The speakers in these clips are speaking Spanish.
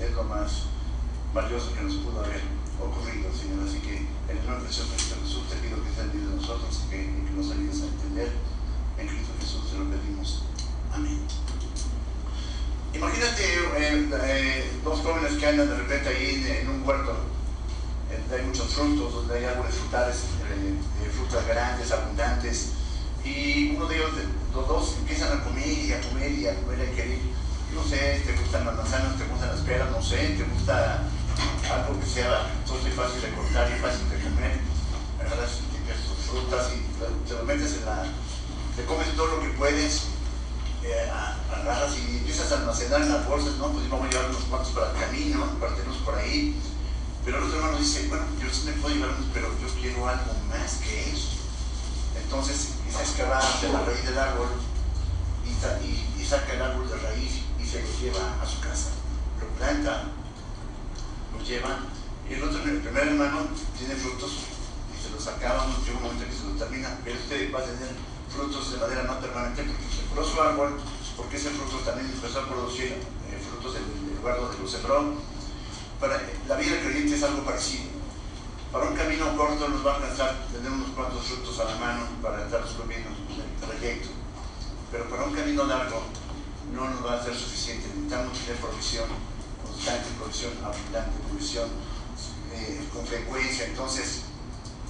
es lo más valioso que nos pudo haber ocurrido, Señor. Así que el nombre de Cristo Jesús te pido que seas de nosotros que, que, nos ayudes a entender. En Cristo Jesús te lo pedimos. Amén. Imagínate eh, eh, dos jóvenes que andan de repente ahí en, en un huerto donde hay muchos frutos, donde hay árboles frutales, eh, frutas grandes, abundantes, y uno de ellos, los dos, empiezan a comer y a comer y a comer y a querer, no sé, te gustan las manzanas, te gustan las peras, no sé, te gusta algo que sea y fácil de cortar y fácil de comer, agarras tus frutas y te lo metes en la, te comes todo lo que puedes, eh, agarras y empiezas a almacenar en las bolsas, no, pues vamos a llevar unos cuantos para el camino, para por ahí, pero el otro hermano dice, bueno, yo sí me puedo llevar pero yo quiero algo más que eso. Entonces empieza a excavar de la raíz del árbol y, y, saca el árbol de raíz se lo lleva a su casa. Lo planta, lo lleva. Y el otro, el primer hermano, tiene frutos y se los acaba, llega un momento que se los termina, pero usted va a tener frutos de madera no permanente porque sembró su árbol, porque ese fruto también empezó a producir eh, frutos del, lugar donde lo sembró la vida del creyente es algo parecido. Para un camino corto nos va a alcanzar tener unos cuantos frutos a la mano para estar subiendo el trayecto. Pero para un camino largo no nos va a ser suficiente. Necesitamos tener provisión constante, provisión abundante, provisión eh, con frecuencia. Entonces,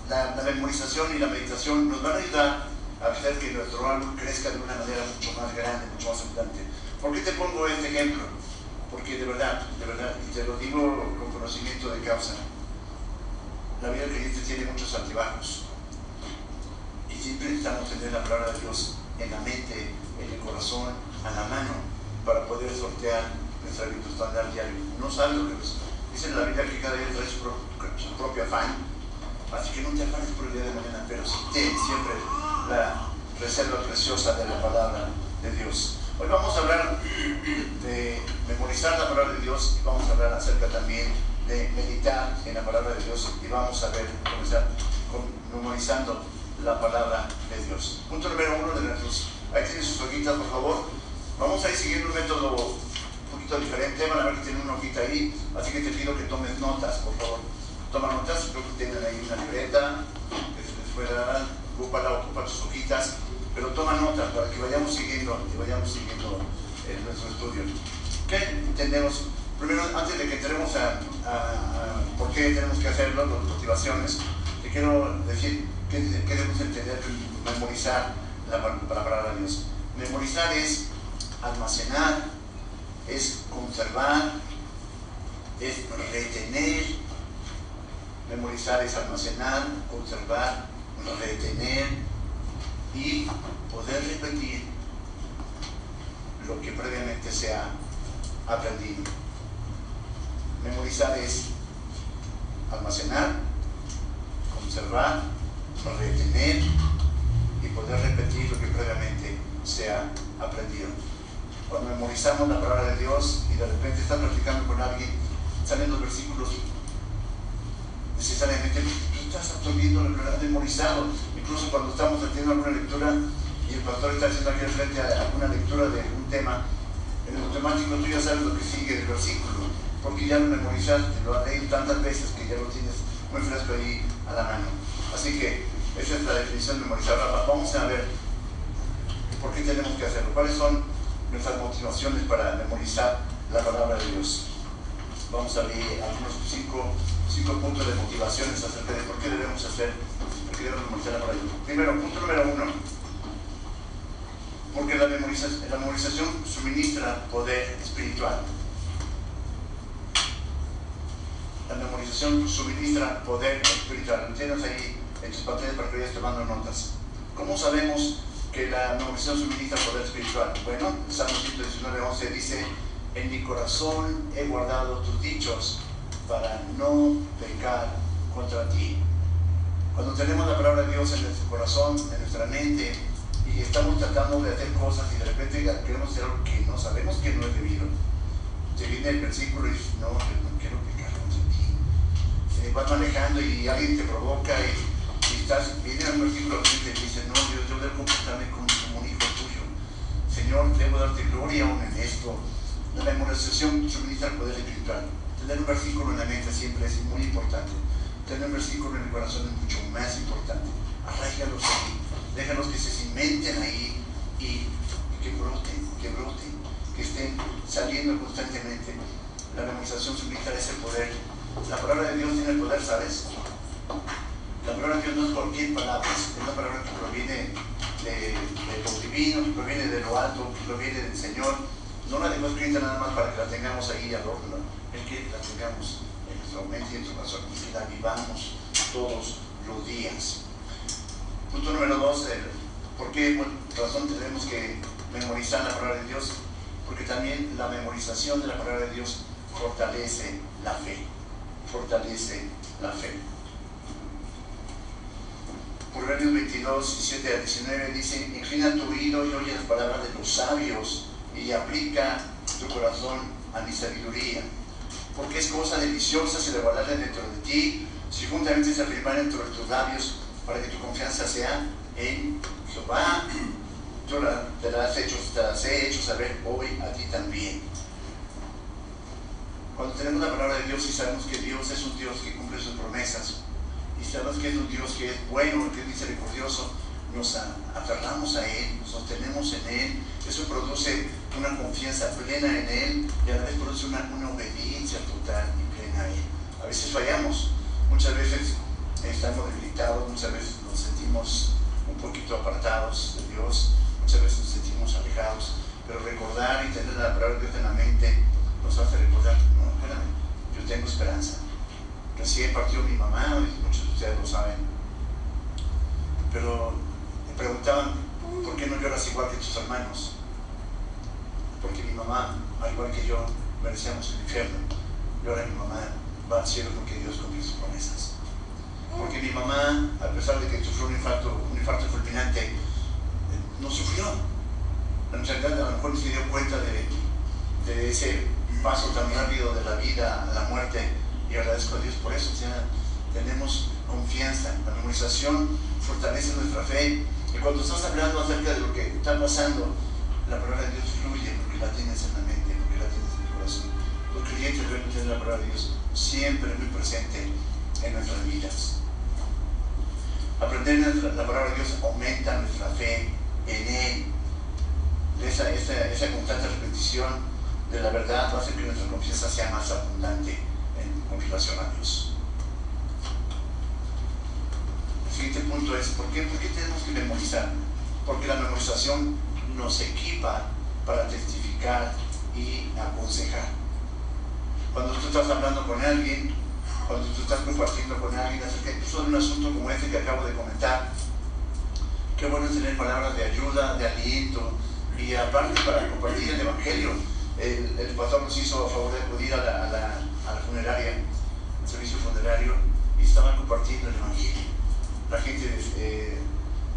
la, memorización y la meditación nos van a ayudar a hacer que nuestro árbol crezca de una manera mucho más grande, mucho más abundante. ¿Por qué te pongo este ejemplo? porque de verdad, de verdad, y te lo digo con conocimiento de causa, la vida creyente tiene muchos altibajos. Y siempre necesitamos tener la palabra de Dios en la mente, en el corazón, a la mano, para poder sortear nuestra virtual diario. No sabes lo que es. Dice en la Biblia que cada día trae su, su, propio afán. Así que no te afanes por el día de mañana, pero sí ten siempre la reserva preciosa de la palabra de Dios. Hoy vamos a hablar de memorizar la palabra de Dios y vamos a hablar acerca también de meditar en la palabra de Dios y vamos a ver, comenzar con, memorizando la palabra de Dios. Punto número uno de nuestros, ahí tienen sus hojitas por favor. Vamos a ir siguiendo un método un poquito diferente, van a ver que tienen una hojita ahí, así que te pido que tomes notas, por favor. Toma notas, creo que tienen ahí una libreta, que se les pueda ocupar, ocupar sus hojitas pero toma nota para que vayamos siguiendo, que vayamos siguiendo eh, nuestro estudio. ¿Qué entendemos? Primero, antes de que entremos a, a, a, por qué tenemos que hacerlo, las motivaciones, te quiero decir qué, qué debemos entender, memorizar la palabra de Dios. Memorizar es almacenar, es conservar, es retener, Memorizar es almacenar, observar, retener y poder repetir lo que previamente se ha aprendido. Memorizar es almacenar, observar, retener y poder repetir lo que previamente se ha aprendido. Cuando memorizamos la palabra de Dios y de repente estás practicando con alguien, salen los versículos necesariamente tú estás absorbiendo que has memorizado. Incluso cuando estamos haciendo alguna lectura y el pastor está haciendo aquí frente a alguna lectura de un tema, en el automático tú ya sabes lo que sigue del versículo, porque ya lo memorizaste, lo has leído tantas veces que ya lo tienes muy fresco ahí a la mano. Así que esa es la definición de memorizar. vamos a ver por qué tenemos que hacerlo, cuáles son nuestras motivaciones para memorizar la palabra de Dios. Vamos a ver algunos cinco, cinco puntos de motivaciones acerca de por qué debemos hacer, por qué debemos memorizar la palabra de Dios. Primero, punto número uno, porque la memorización, la memorización suministra poder espiritual. La memorización suministra poder espiritual. Tienes ahí en tus pantallas para que vayas tomando notas. ¿Cómo sabemos que la memorización suministra poder espiritual? Bueno, Salmo 119, 11 dice, en mi corazón he guardado tus dichos para no pecar contra ti. Cuando tenemos la palabra de Dios en nuestro corazón, en nuestra mente, y estamos tratando de hacer cosas y de repente queremos hacer algo que no sabemos que no es debido, te viene el versículo y dices, no, no quiero pecar contra ti. Se vas manejando y alguien te provoca y, estás, viene un versículo que te dice, no, yo debo comportarme como, un hijo tuyo. Señor, debo darte gloria aún en esto la memorización suministra el poder espiritual. Tener un versículo en la mente siempre es muy importante. Tener un versículo en el corazón es mucho más importante. Arraigalos ahí. Déjalos que se cimenten ahí y, que broten, que broten, que estén saliendo constantemente. La memorización suministra ese poder. La palabra de Dios tiene el poder, ¿sabes? La palabra de Dios no es cualquier palabra, es una palabra que proviene de, lo divino, que proviene de lo alto, que proviene del Señor no la dejó escrita nada más para que la tengamos ahí al horno, quiere que la tengamos en nuestra mente y en nuestro corazón y que la vivamos todos los días. Punto número dos, ¿por qué razón tenemos que memorizar la palabra de Dios? Porque también la memorización de la palabra de Dios fortalece la fe, fortalece la fe. Proverbios 22, 17 a 19 dice, inclina tu oído y oye las palabras de los sabios y aplica tu corazón a mi sabiduría. Porque es cosa deliciosa si la dentro de ti, si juntamente se afirmar dentro de tus labios, para que tu confianza sea en Jehová. Yo te las, hecho, te las he hecho saber hoy a ti también. Cuando tenemos la palabra de Dios y sabemos que Dios es un Dios que cumple sus promesas, y sabemos que es un Dios que es bueno, que es misericordioso, nos aferramos a Él, nos sostenemos en Él, eso produce una confianza plena en Él y a la vez produce una, obediencia total y plena a Él. A veces fallamos, muchas veces estamos debilitados, muchas veces nos sentimos un poquito apartados de Dios, muchas veces nos sentimos alejados, pero recordar y tener la palabra de Dios en la mente nos hace recordar, no, espérame, yo tengo esperanza. Recién partió mi mamá, muchos de ustedes lo saben, pero me preguntaban, ¿por qué no lloras igual que tus hermanos? porque mi mamá, al igual que yo, merecíamos el infierno. Y ahora mi mamá va al cielo porque Dios cumple sus promesas. Porque mi mamá, a pesar de que sufrió un infarto, un infarto fulminante, no sufrió. En realidad a lo mejor se dio cuenta de, de ese paso tan rápido de la vida a la muerte y agradezco a Dios por eso. Sea, tenemos confianza. La memorización fortalece nuestra fe. Y cuando estás hablando acerca de lo que está pasando, la palabra de Dios fluye la tienes en la mente, porque la tienes en el corazón. Los creyentes deben tener la palabra de Dios siempre muy presente en nuestras vidas. Aprender la palabra de Dios aumenta nuestra fe en Él. Esa, esa, esa constante repetición de la verdad va a hacer que nuestra confianza sea más abundante a Dios. El siguiente punto es, ¿por qué, ¿por qué tenemos que memorizar? Porque la memorización nos equipa para testificar y aconsejar. Cuando tú estás hablando con alguien cuando tú estás compartiendo con alguien acerca incluso de un asunto como este que acabo de comentar. Qué bueno es tener palabras de ayuda, de aliento y aparte para compartir el Evangelio. El, pastor nos hizo a favor de acudir a la, a la, funeraria, al servicio funerario, y estaban compartiendo el Evangelio. La gente eh,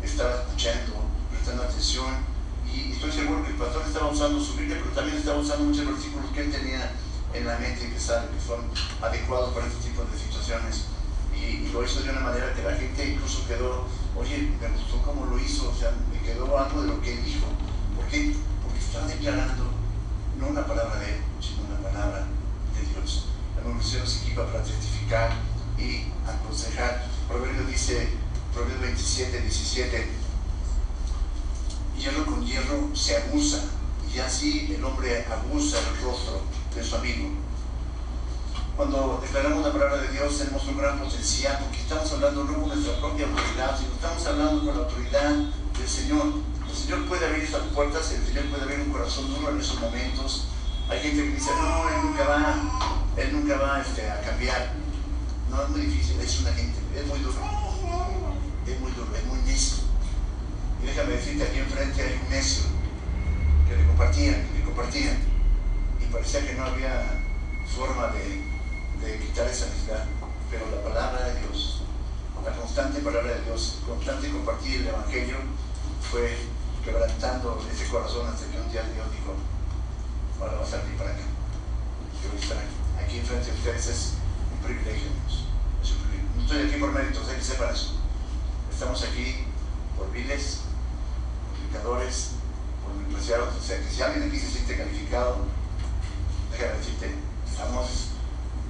estaba escuchando, prestando atención, y estoy seguro que el pastor estaba usando su Biblia, pero también estaba usando muchos versículos que él tenía en la mente que sabe que son adecuados para este tipo de situaciones. Y, lo hizo de una manera que la gente incluso quedó, oye, me gustó cómo lo hizo, o sea, me quedó algo de lo que él dijo. ¿Por qué? Porque está declarando no una palabra de él, sino una palabra de Dios. La movilización se equipa para testificar y aconsejar. Proverbio dice, Proverbio 27, 17, hierro con hierro se abusa, y así el hombre abusa el rostro de su amigo. Cuando declaramos la palabra de Dios tenemos un gran potencial porque estamos hablando no con nuestra propia autoridad, sino estamos hablando con la autoridad del Señor. El Señor puede abrir estas puertas, el Señor puede abrir un corazón duro en esos momentos. Hay gente que dice, no, Él nunca va, Él nunca va este, a cambiar. No, es muy difícil, es una gente, es muy duro. Es muy duro, es muy necio. Y déjame decirte, aquí enfrente hay un necio que le compartían, que le compartían parecía que no había forma de, quitar esa necesidad, pero la palabra de Dios, la constante palabra de Dios, constante compartir el Evangelio, fue quebrantando ese corazón hasta que un día Dios dijo, ahora vas a salir para acá. Yo voy a estar aquí, enfrente de ustedes, es un privilegio, Es un privilegio. No estoy aquí por méritos, hay que sepan eso. Estamos aquí por viles, por pecadores, por despreciados. O sea, que si alguien aquí se siente calificado, déjame decirte, estamos,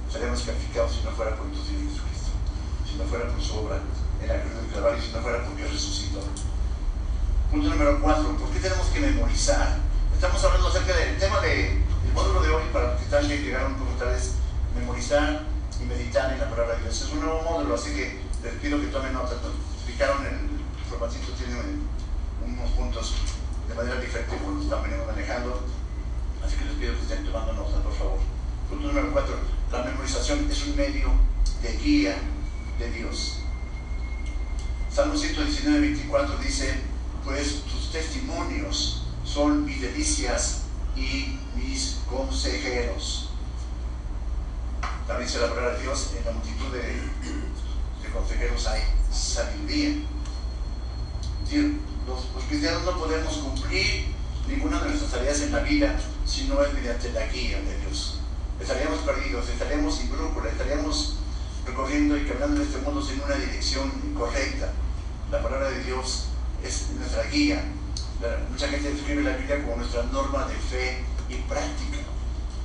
estaríamos calificados si no fuera por tu Señor Jesucristo, si no fuera por su obra en la cruz del Calvario, si no fuera por Dios resucitó. Punto número cuatro, ¿por qué tenemos que memorizar? Estamos hablando acerca del tema del módulo de hoy, para los que están llegaron por otra vez, memorizar y meditar en la palabra de Dios. Es un nuevo módulo, así que les pido que tomen nota. Explicaron el formatito, tiene unos puntos de manera diferente como lo están manejando Así que les pido que estén tomando nota, por favor. Punto número cuatro. La memorización es un medio de guía de Dios. Salmo 119, 24 dice, pues tus testimonios son mis delicias y mis consejeros. También dice la palabra de Dios, en la multitud de, de consejeros hay sabiduría. Los, los cristianos no podemos cumplir ninguna de nuestras tareas en la vida si no es mediante la guía de Dios. Estaríamos perdidos, estaríamos sin brújula, estaríamos recorriendo y caminando en este mundo sin una dirección correcta. La palabra de Dios es nuestra guía. mucha gente describe la Biblia como nuestra norma de fe y práctica.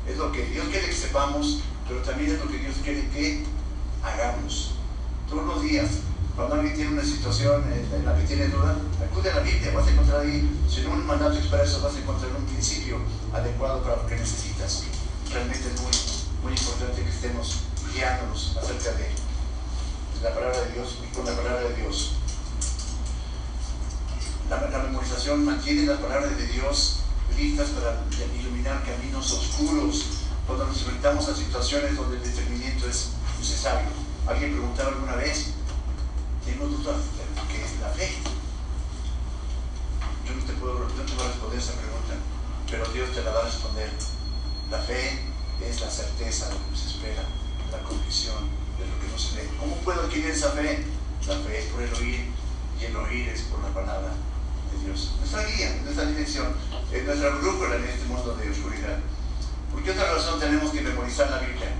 Es lo que Dios quiere que sepamos, pero también es lo que Dios quiere que hagamos. Todos los días cuando alguien tiene una situación en la que tiene duda, acude a la Biblia, vas a encontrar ahí, si no un mandato expreso, vas a encontrar un principio adecuado para lo que necesitas. Realmente es muy, muy importante que estemos guiándonos acerca de la palabra de Dios y con la palabra de Dios. La, la memorización mantiene las palabras de Dios listas para iluminar caminos oscuros cuando nos enfrentamos a situaciones donde el discernimiento es necesario. Alguien preguntaba alguna vez, qué es la fe. Yo no te puedo, no te puedo responder esa pregunta, pero Dios te la va a responder. La fe es la certeza de lo que se espera, la convicción de lo que no se ve. ¿Cómo puedo adquirir esa fe? La fe es por el oír y el oír es por la palabra de Dios. Nuestra guía, nuestra dirección, es nuestra brújula en este mundo de oscuridad. ¿Por qué otra razón tenemos que memorizar la Biblia?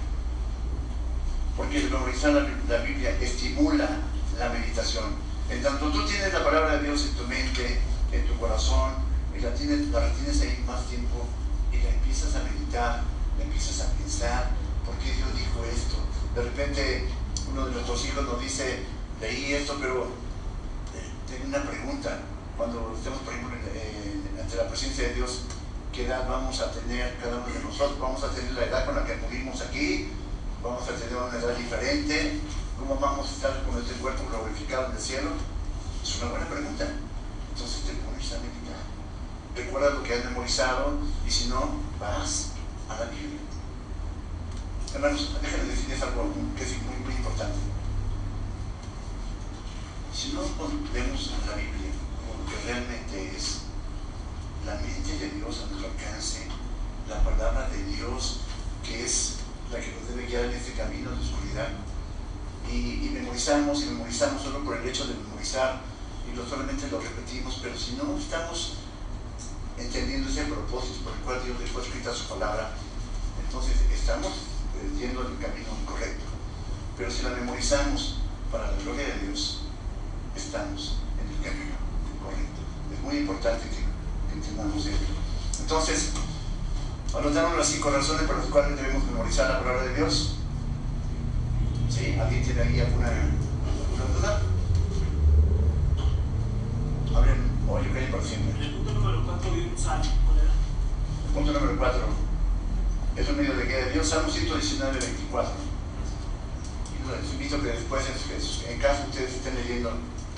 Porque memorizar la, la Biblia estimula la meditación. En tanto tú tienes la palabra de Dios en tu mente, en tu corazón, y la tienes, la tienes ahí más tiempo y la empiezas a meditar, la empiezas a pensar, ¿por qué Dios dijo esto? De repente uno de nuestros hijos nos dice, leí esto, pero eh, tengo una pregunta. Cuando estemos, por ejemplo, ante la presencia de Dios, ¿qué edad vamos a tener cada uno de nosotros? ¿Vamos a tener la edad con la que acudimos aquí? ¿Vamos a tener una edad diferente? ¿Cómo vamos a estar con este cuerpo glorificado en el cielo? Es una buena pregunta. Entonces te pones a meditar. Recuerda lo que has memorizado y si no, vas a la Biblia. Hermanos, déjenme decirles algo que es muy, muy importante. Si no vemos la Biblia como lo que realmente es, la mente de Dios a nuestro alcance, la palabra de Dios que es la que nos debe guiar en este camino de oscuridad, y, memorizamos y memorizamos solo por el hecho de memorizar y lo, solamente lo repetimos, pero si no estamos entendiendo ese propósito por el cual Dios dejó escrita su palabra, entonces estamos eh, yendo en el camino incorrecto. Pero si la memorizamos para la gloria de Dios, estamos en el camino correcto. Es muy importante que, entendamos esto. Entonces, anotaron las cinco razones por las cuales debemos memorizar la palabra de Dios. ¿Sí? ¿Alguien tiene ahí alguna, alguna duda? Hablen, o yo creo por siempre. El punto número 4 vi un salmo, El punto número 4 es un medio de guía de Dios, Salmo 119, 24. Y les invito que después, en caso ustedes estén leyendo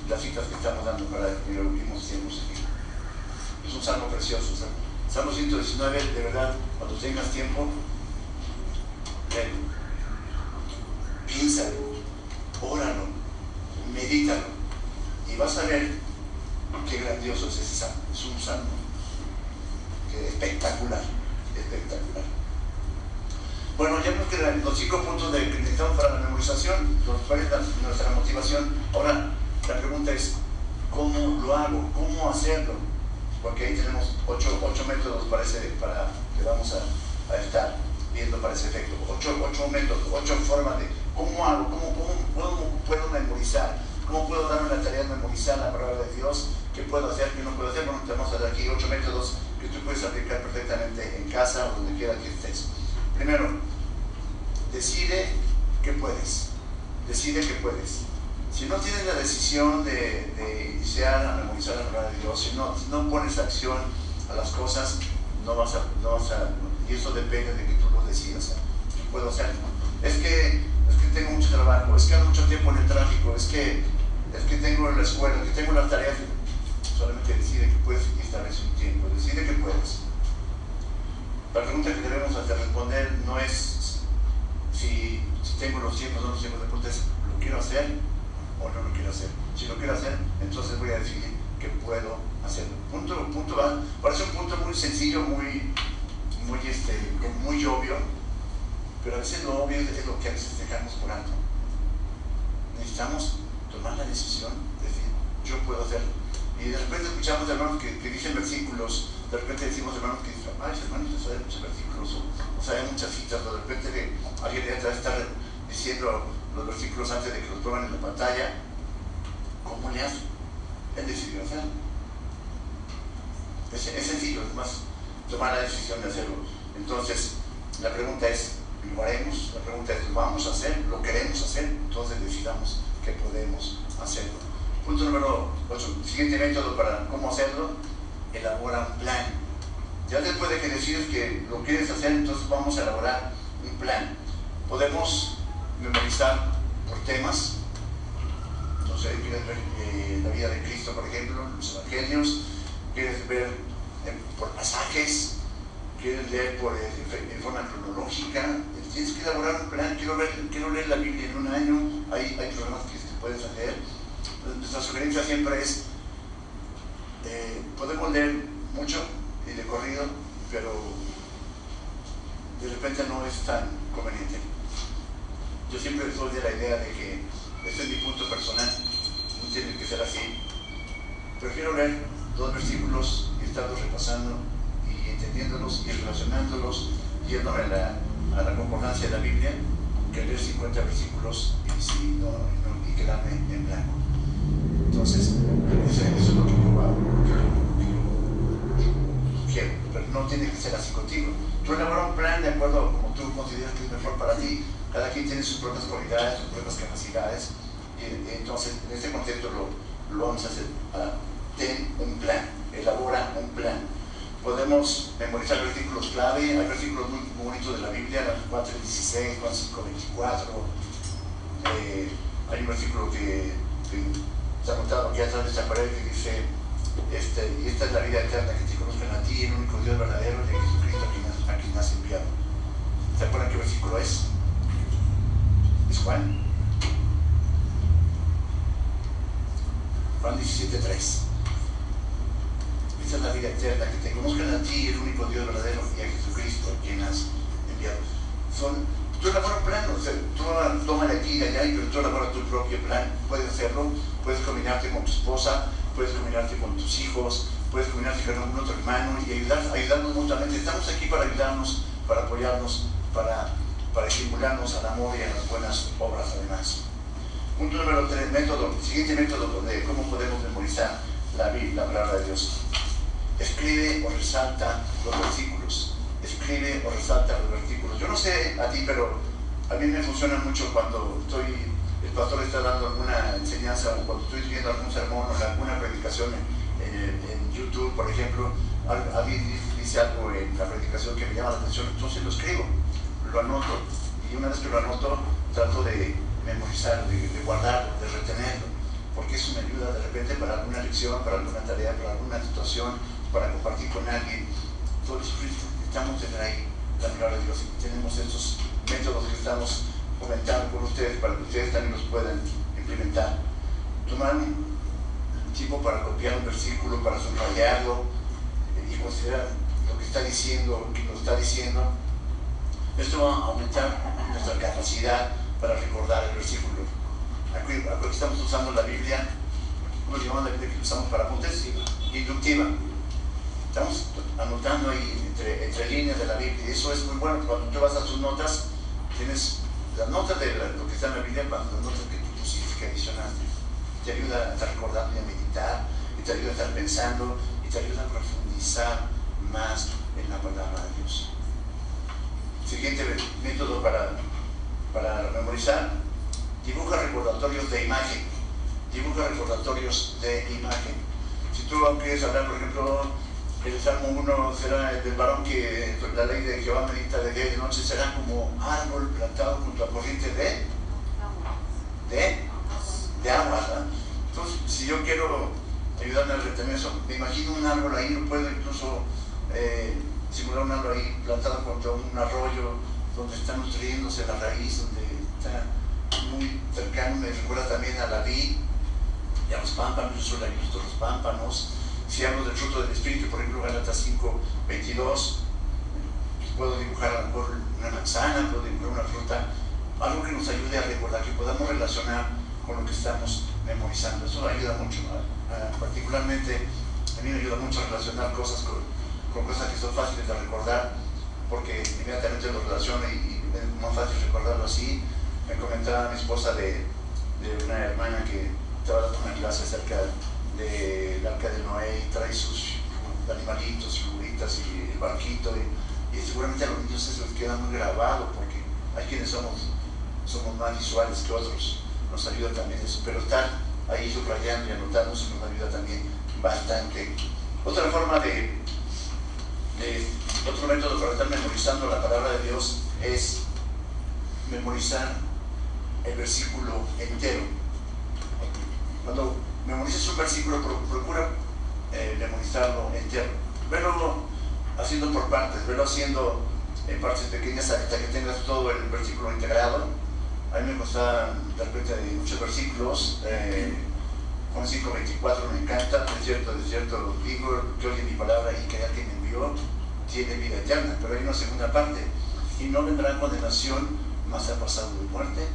las citas que estamos dando para que lo últimos tiempos aquí. Es un salmo precioso. Salmo 119, de verdad, cuando tengas tiempo, léelo piénsalo, óralo, medítalo y vas a ver qué grandioso es ese salmo. Es un salmo que espectacular, espectacular. Bueno, ya vemos que los cinco puntos de, que necesitamos para la memorización, nuestra motivación. Ahora, la pregunta es, ¿cómo lo hago? ¿Cómo hacerlo? Porque ahí tenemos ocho, métodos para, para que vamos a, estar viendo para ese efecto. Ocho, ocho métodos, ocho formas de ¿Cómo hago? ¿Cómo, puedo memorizar? ¿Cómo puedo darme la tarea de memorizar la palabra de Dios? ¿Qué puedo hacer? ¿Qué no puedo hacer? Bueno, tenemos aquí ocho métodos que tú puedes aplicar perfectamente en casa o donde quiera que estés. Primero, decide que puedes. Decide que puedes. Si no tienes la decisión de, iniciar a memorizar la palabra de si no, no pones acción a las cosas, no vas a, no vas a, y eso depende de que tú lo decidas. Puedo hacerlo. Es que tengo mucho trabajo, es que ando mucho tiempo en el tráfico, es que, es que tengo la escuela, es que tengo las tareas. Solamente decide que puedes y establece un tiempo, decide que puedes. La pregunta que debemos hacer responder no es si, tengo los tiempos o no los tiempos, pregunta es, ¿lo quiero hacer o no lo quiero hacer? Si lo quiero hacer, entonces voy a decidir que puedo hacerlo. Punto, punto va, parece un punto muy sencillo, muy, muy, este, muy obvio, pero a veces lo obvio es lo que a veces dejamos por alto. Necesitamos tomar la decisión de decir, yo puedo hacerlo. Y de repente escuchamos hermanos que, dicen versículos, de repente decimos hermanos que dicen, ay, hermanos, no saben muchos versículos, o, saben muchas citas, o de repente alguien detrás está diciendo los versículos antes de que los pongan en la pantalla. ¿Cómo le hace? Él decidió hacerlo. Es, es sencillo, es más, tomar la decisión de hacerlo. Entonces, la pregunta es, lo haremos. La pregunta es, ¿lo vamos a hacer? ¿Lo queremos hacer? Entonces decidamos que podemos hacerlo. Punto número 8. Siguiente método para cómo hacerlo. Elabora un plan. Ya después de que decides que lo quieres hacer, entonces vamos a elaborar un plan. Podemos memorizar por temas. Sé, quieres ver eh, la vida de Cristo, por ejemplo, los evangelios. Quieres ver eh, por pasajes quieres leer por, eh, forma cronológica, tienes que elaborar un plan, quiero, quiero leer la Biblia en un año, hay, hay programas que te puedes leer. Nuestra sugerencia siempre es, eh, podemos leer mucho y de corrido, pero de repente no es tan conveniente. Yo siempre soy de la idea de que, este es mi punto personal, no tiene que ser así. Prefiero leer dos versículos y estarlos repasando entendiéndolos y relacionándolos, yendo a la, a la concordancia de la Biblia, que leer 50 versículos y, si no, y quedarme en blanco. Entonces, eso, es lo que yo hago, pero no tiene que ser así contigo. Tú elabora un plan de acuerdo a como tú consideras que es mejor para ti. Cada quien tiene sus propias cualidades, sus propias capacidades. Y, entonces, en este contexto lo, lo vamos a hacer. Ten un plan, elabora un plan podemos memorizar versículos clave, hay versículos muy, bonitos de la Biblia, 4, 16, 5, 24. hay un versículo que, se ha anotado aquí atrás de esta pared que dice, este, y esta es la vida eterna, que te conozcan a ti, el único Dios verdadero, de Jesucristo a quien, a quien has enviado. ¿Se acuerdan qué versículo es? Es Juan. Juan 17.3. Esta es la vida eterna, que te conozcan a ti, el único Dios verdadero, y a Jesucristo, quien has enviado. Son, tú elaboras plan, o sea, tú toma de aquí y de allá, pero tú elaboras tu propio plan. Puedes hacerlo, puedes combinarte con tu esposa, puedes combinarte con tus hijos, puedes combinarte con un otro hermano y ayudar, ayudarnos mutuamente. Estamos aquí para ayudarnos, para apoyarnos, para, para estimularnos al amor y a las buenas obras además. Punto número 3, método, siguiente método de cómo podemos memorizar la Biblia, la palabra de Dios. Escribe o resalta los versículos. Escribe o resalta los versículos. Yo no sé a ti, pero a mí me funciona mucho cuando estoy, el pastor está dando alguna enseñanza o cuando estoy viendo algún sermón o alguna predicación en, en, YouTube, por ejemplo, alguien dice algo en la predicación que me llama la atención, entonces lo escribo, lo anoto. Y una vez que lo anoto, trato de memorizar, de, guardarlo, de retenerlo, porque eso me ayuda de repente para alguna lección, para alguna tarea, para alguna situación, para compartir con alguien. Todos estamos en ahí la palabra de Dios y tenemos estos métodos que estamos comentando con ustedes para que ustedes también los puedan implementar. Tomar un tiempo para copiar un versículo, para subrayarlo y considerar lo que está diciendo, lo que nos está diciendo. Esto va a aumentar nuestra capacidad para recordar el versículo. Aquí, aquí estamos usando la Biblia, ¿cómo se llama la Biblia que usamos para apuntes? Inductiva. Estamos anotando ahí entre, entre, líneas de la Biblia y eso es muy bueno. Cuando tú vas a tus notas, tienes las notas de lo que está en la Biblia, las notas que tú pusiste, que adicionaste. Te ayuda a estar recordando y a meditar, y te ayuda a estar pensando, y te ayuda a profundizar más en la palabra de Dios. Siguiente método para para memorizar. Dibuja recordatorios de imagen. Dibuja recordatorios de imagen. Si tú quieres hablar, por ejemplo, el Salmo 1 será el del varón que la ley de Jehová medita de día y de noche, será como árbol plantado junto a corriente de, de, de agua. Entonces, si yo quiero ayudarme a retener eso, me imagino un árbol ahí, no puedo incluso eh, simular un árbol ahí plantado junto a un arroyo, donde está nutriéndose la raíz, donde está muy cercano, me recuerda también a la vid y a los pámpanos, yo soy la de los pámpanos. Si hablo del fruto del Espíritu, por ejemplo, Galatas 5, 22, puedo dibujar a lo mejor una manzana, puedo dibujar una fruta, algo que nos ayude a recordar, que podamos relacionar con lo que estamos memorizando. Eso ayuda mucho, particularmente a mí me ayuda mucho a relacionar cosas con cosas que son fáciles de recordar porque inmediatamente lo relaciono y, es más fácil recordarlo así. Me comentaba mi esposa de, de una hermana que estaba dando una clase acerca del arca de Noé y trae sus animalitos, figuritas y el barquito y, y seguramente a los niños eso les queda muy grabado porque hay quienes somos, somos más visuales que otros, nos ayuda también eso, pero estar ahí subrayando y anotando nos ayuda también bastante. Otra forma de, de otro método para estar memorizando la palabra de Dios es memorizar el versículo entero. Cuando memorices un versículo, procura eh, memorizarlo entero. Verlo haciendo por partes, verlo haciendo en partes pequeñas hasta que tengas todo el versículo integrado. A mí me gusta de repente de muchos versículos. Eh, Juan 5, 24 me encanta, de cierto, de cierto digo, que oye mi palabra y que alguien me envió tiene vida eterna, pero hay una segunda parte, y no vendrá condenación, más ha pasado de muerte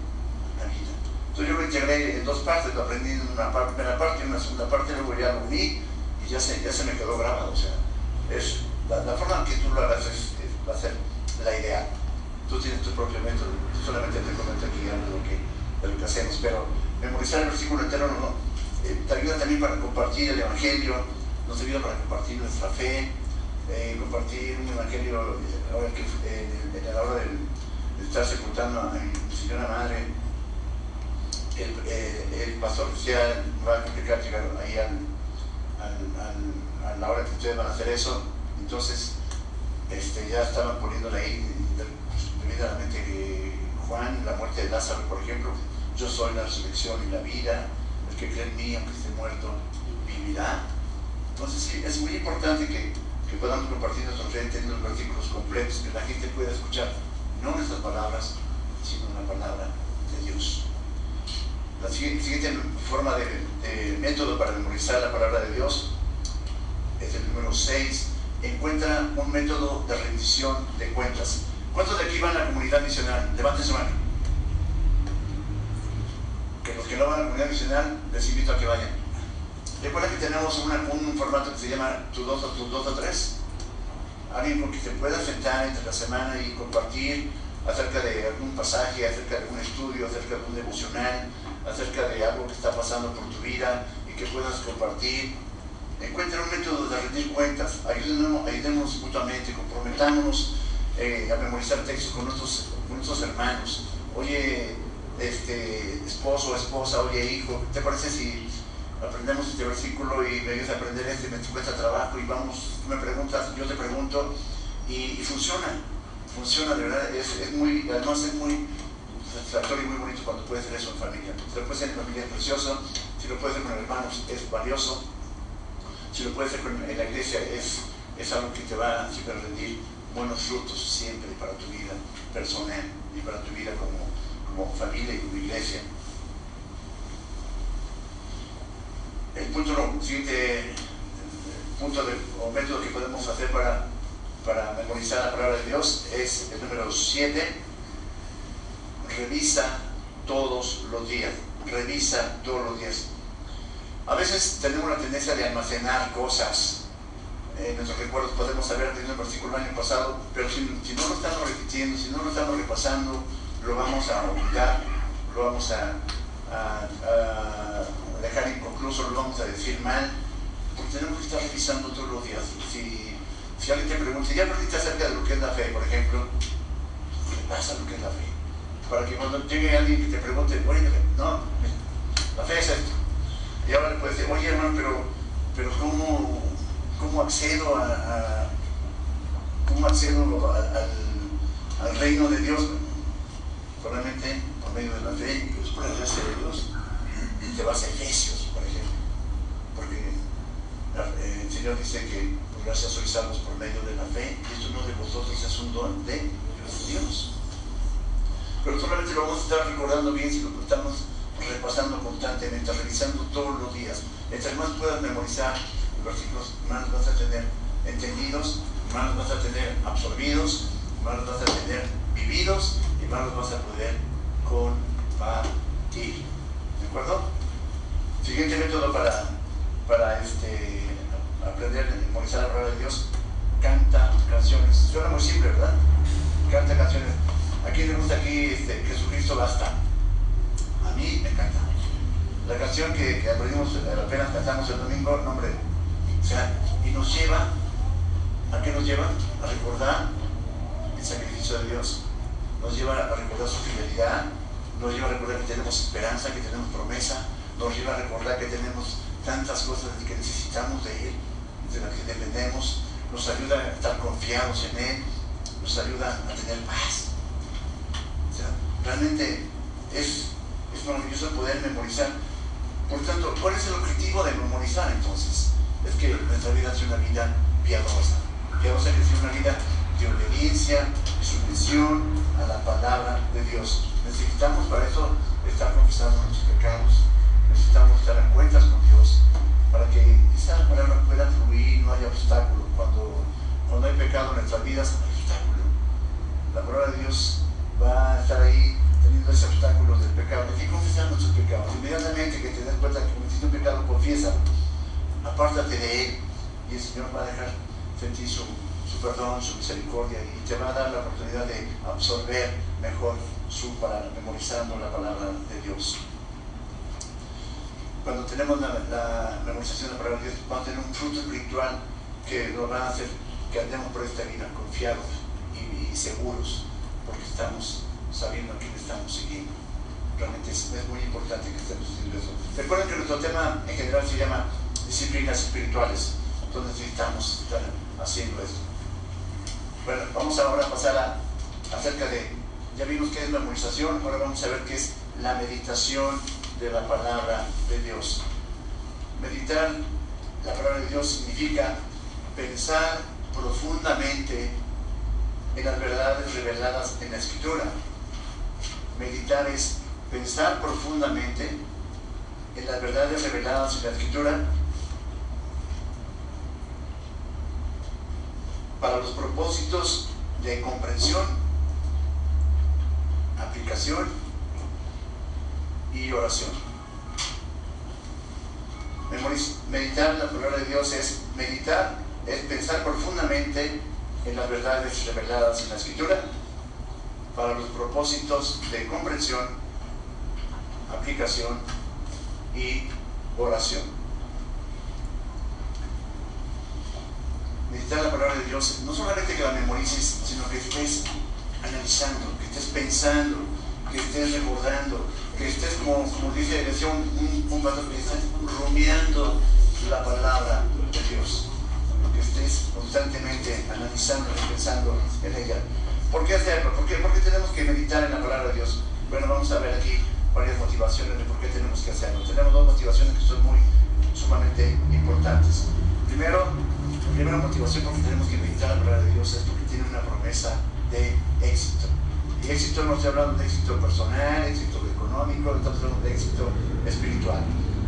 a vida. Entonces yo lo integré en dos partes, lo aprendí en una primera parte y en una segunda parte, luego ya lo uní y ya se, ya se me quedó grabado. O sea, es, la, la forma en que tú lo hagas es, es, va a ser la ideal. Tú tienes tu propio método, solamente te comento aquí algo de lo que, de lo que hacemos, pero memorizar el versículo entero no, eh, te ayuda también para compartir el Evangelio, nos ayuda para compartir nuestra fe, eh, compartir un evangelio ahora que, eh, en la hora de, de estar sepultando a mi señora madre. El, eh, el pastor ya va a complicar llegar ahí al, a la hora que ustedes van a hacer eso. Entonces, este, ya estaban poniéndole ahí debidamente que Juan, la muerte de Lázaro, por ejemplo, yo soy la resurrección y la vida, el que cree en mí, aunque esté muerto, vivirá. Entonces, sí, es muy importante que que podamos compartir nuestra fe teniendo los versículos completos, que la gente pueda escuchar no nuestras palabras, sino la palabra de Dios. La siguiente forma de, de método para memorizar la palabra de Dios es el número 6. Encuentra un método de rendición de cuentas. ¿Cuántos de aquí van a la comunidad misional? Levanten su mano. Que los que no van a la comunidad misional, les invito a que vayan. Recuerda que tenemos un formato que se llama tu 2 o tu 2 o 3. Alguien con que te pueda sentar entre la semana y compartir acerca de algún pasaje, acerca de algún estudio, acerca de un devocional, acerca de algo que está pasando por tu vida y que puedas compartir. Encuentra un método de rendir cuentas, ayúdenos, ayudemos mutuamente, comprometámonos eh, a memorizar textos con nuestros, con nuestros hermanos. Oye, este, esposo esposa, oye, hijo, ¿te parece si aprendemos este versículo y me ayudas a aprender este, me cuesta trabajo y vamos, tú me preguntas, yo te pregunto y, funciona, funciona, de verdad, es, es, muy, además es muy satisfactorio y muy bonito cuando puedes hacer eso en familia. Si lo puedes hacer en familia es precioso, si lo puedes hacer con hermanos es valioso, si lo puedes hacer en la iglesia es, es algo que te va a rendir buenos frutos siempre para tu vida personal y para tu vida como, como familia y como iglesia. El punto siguiente punto de, o método que podemos hacer para, para memorizar la palabra de Dios es el número 7. Revisa todos los días. Revisa todos los días. A veces tenemos la tendencia de almacenar cosas en nuestros recuerdos. Podemos haber tenido el versículo el año pasado, pero si, no lo estamos repitiendo, si no lo estamos repasando, lo vamos a olvidar, lo vamos a dejar inconcluso, lo vamos a decir mal, porque tenemos que estar revisando todos los días. Si, si alguien te pregunta, ¿ya aprendiste acerca de lo que es la fe, por ejemplo? pasa lo que es la fe. Para que cuando llegue alguien que te pregunte, oye, no, la fe es esto. Y ahora le puedes decir, oye hermano, pero, pero ¿cómo, cómo accedo a, cómo accedo al, al, reino de Dios? Solamente por medio de la fe y por la gracia de Dios te vas a Efesios, por ejemplo, porque eh, el Señor dice que por gracia sois salvos por medio de la fe, y esto no de vosotros es un don de Dios. Pero solamente lo vamos a estar recordando bien si lo estamos repasando constantemente, revisando todos los días. Mientras más puedas memorizar los versículos, más vas a tener entendidos, más los vas a tener absorbidos, más los vas a tener vividos y más los vas a poder compartir. ¿De acuerdo? Siguiente método para, para este, aprender a memorizar la palabra de Dios, canta canciones. Suena muy simple, ¿verdad? Canta canciones. ¿A quién le gusta aquí este, Jesucristo basta? A mí me encanta. La canción que, que aprendimos, apenas cantamos el domingo, nombre, y nos lleva, ¿a qué nos lleva? A recordar el sacrificio de Dios, nos lleva a recordar su fidelidad, nos lleva a recordar que tenemos esperanza, que tenemos promesa, nos lleva a recordar que tenemos tantas cosas que necesitamos de Él, de las que dependemos, nos ayuda a estar confiados en Él, nos ayuda a tener paz. Realmente es, es maravilloso poder memorizar. Por tanto, ¿cuál es el objetivo de memorizar entonces? Es que nuestra vida sea una vida piadosa. Piadosa que sea una vida de obediencia, de sumisión a la palabra de Dios. Necesitamos para eso estar confesando nuestros pecados, necesitamos estar en cuentas con Dios para que esa palabra pueda fluir, no haya obstáculo. Cuando, cuando hay pecado en nuestras vidas, hay obstáculo. La palabra de Dios va a estar ahí teniendo ese obstáculo del pecado. Hay que confesar nuestros pecados. Inmediatamente que te des cuenta que cometiste un pecado, confiesa, apártate de él y el Señor va a dejar sentir su, su perdón, su misericordia y te va a dar la oportunidad de absorber mejor su palabra, memorizando la palabra de Dios cuando tenemos la, memorización de la palabra de Dios, vamos a tener un fruto espiritual que nos va a hacer que andemos por esta vida confiados y, seguros, porque estamos sabiendo a quién estamos siguiendo. Realmente es, muy importante que estemos haciendo eso. Recuerden que nuestro tema en general se llama disciplinas espirituales, entonces necesitamos estar haciendo esto. Bueno, vamos ahora a pasar a, acerca de, ya vimos qué es memorización, ahora vamos a ver qué es la meditación de la palabra de Dios. Meditar la palabra de Dios significa pensar profundamente en las verdades reveladas en la escritura. Meditar es pensar profundamente en las verdades reveladas en la escritura para los propósitos de comprensión, aplicación y oración. Meditar la palabra de Dios es meditar, es pensar profundamente en las verdades reveladas en la escritura para los propósitos de comprensión, aplicación y oración. Meditar la palabra de Dios, no solamente que la memorices, sino que estés analizando, que estés pensando, que estés recordando, estés, como, como dice, un, un, que estés rumiando la palabra de Dios, que estés constantemente analizando y pensando en ella. ¿Por qué hacerlo? ¿Por qué? Porque tenemos que meditar en la palabra de Dios. Bueno, vamos a ver aquí varias motivaciones de por qué tenemos que hacerlo. Tenemos dos motivaciones que son muy sumamente importantes. Primero, la primera motivación por que tenemos que meditar la palabra de Dios es porque tiene una promesa de éxito. Y éxito no estoy hablando de éxito personal, éxito económico, estamos hablando de éxito espiritual.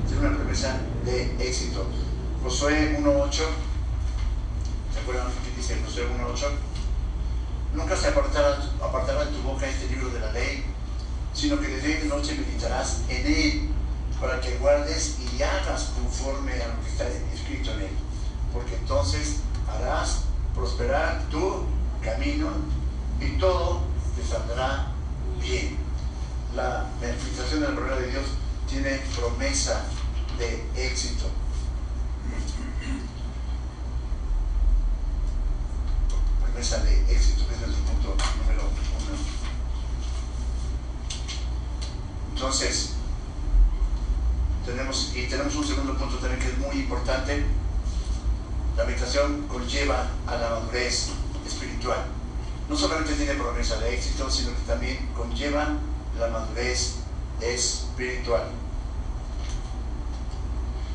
Tiene una promesa de éxito. Josué 1.8, ¿se acuerdan qué dice Josué 1.8? Nunca se apartará, apartará de tu boca este libro de la ley, sino que de día y de noche meditarás en él, para que guardes y hagas conforme a lo que está escrito en él. Porque entonces harás prosperar tu camino y todo te saldrá bien. La meditación de la palabra de Dios tiene promesa de éxito. Promesa de éxito. Entonces, tenemos, y tenemos un segundo punto también que es muy importante. La meditación conlleva a la madurez espiritual. No solamente tiene promesa de éxito, sino que también conlleva la madurez espiritual.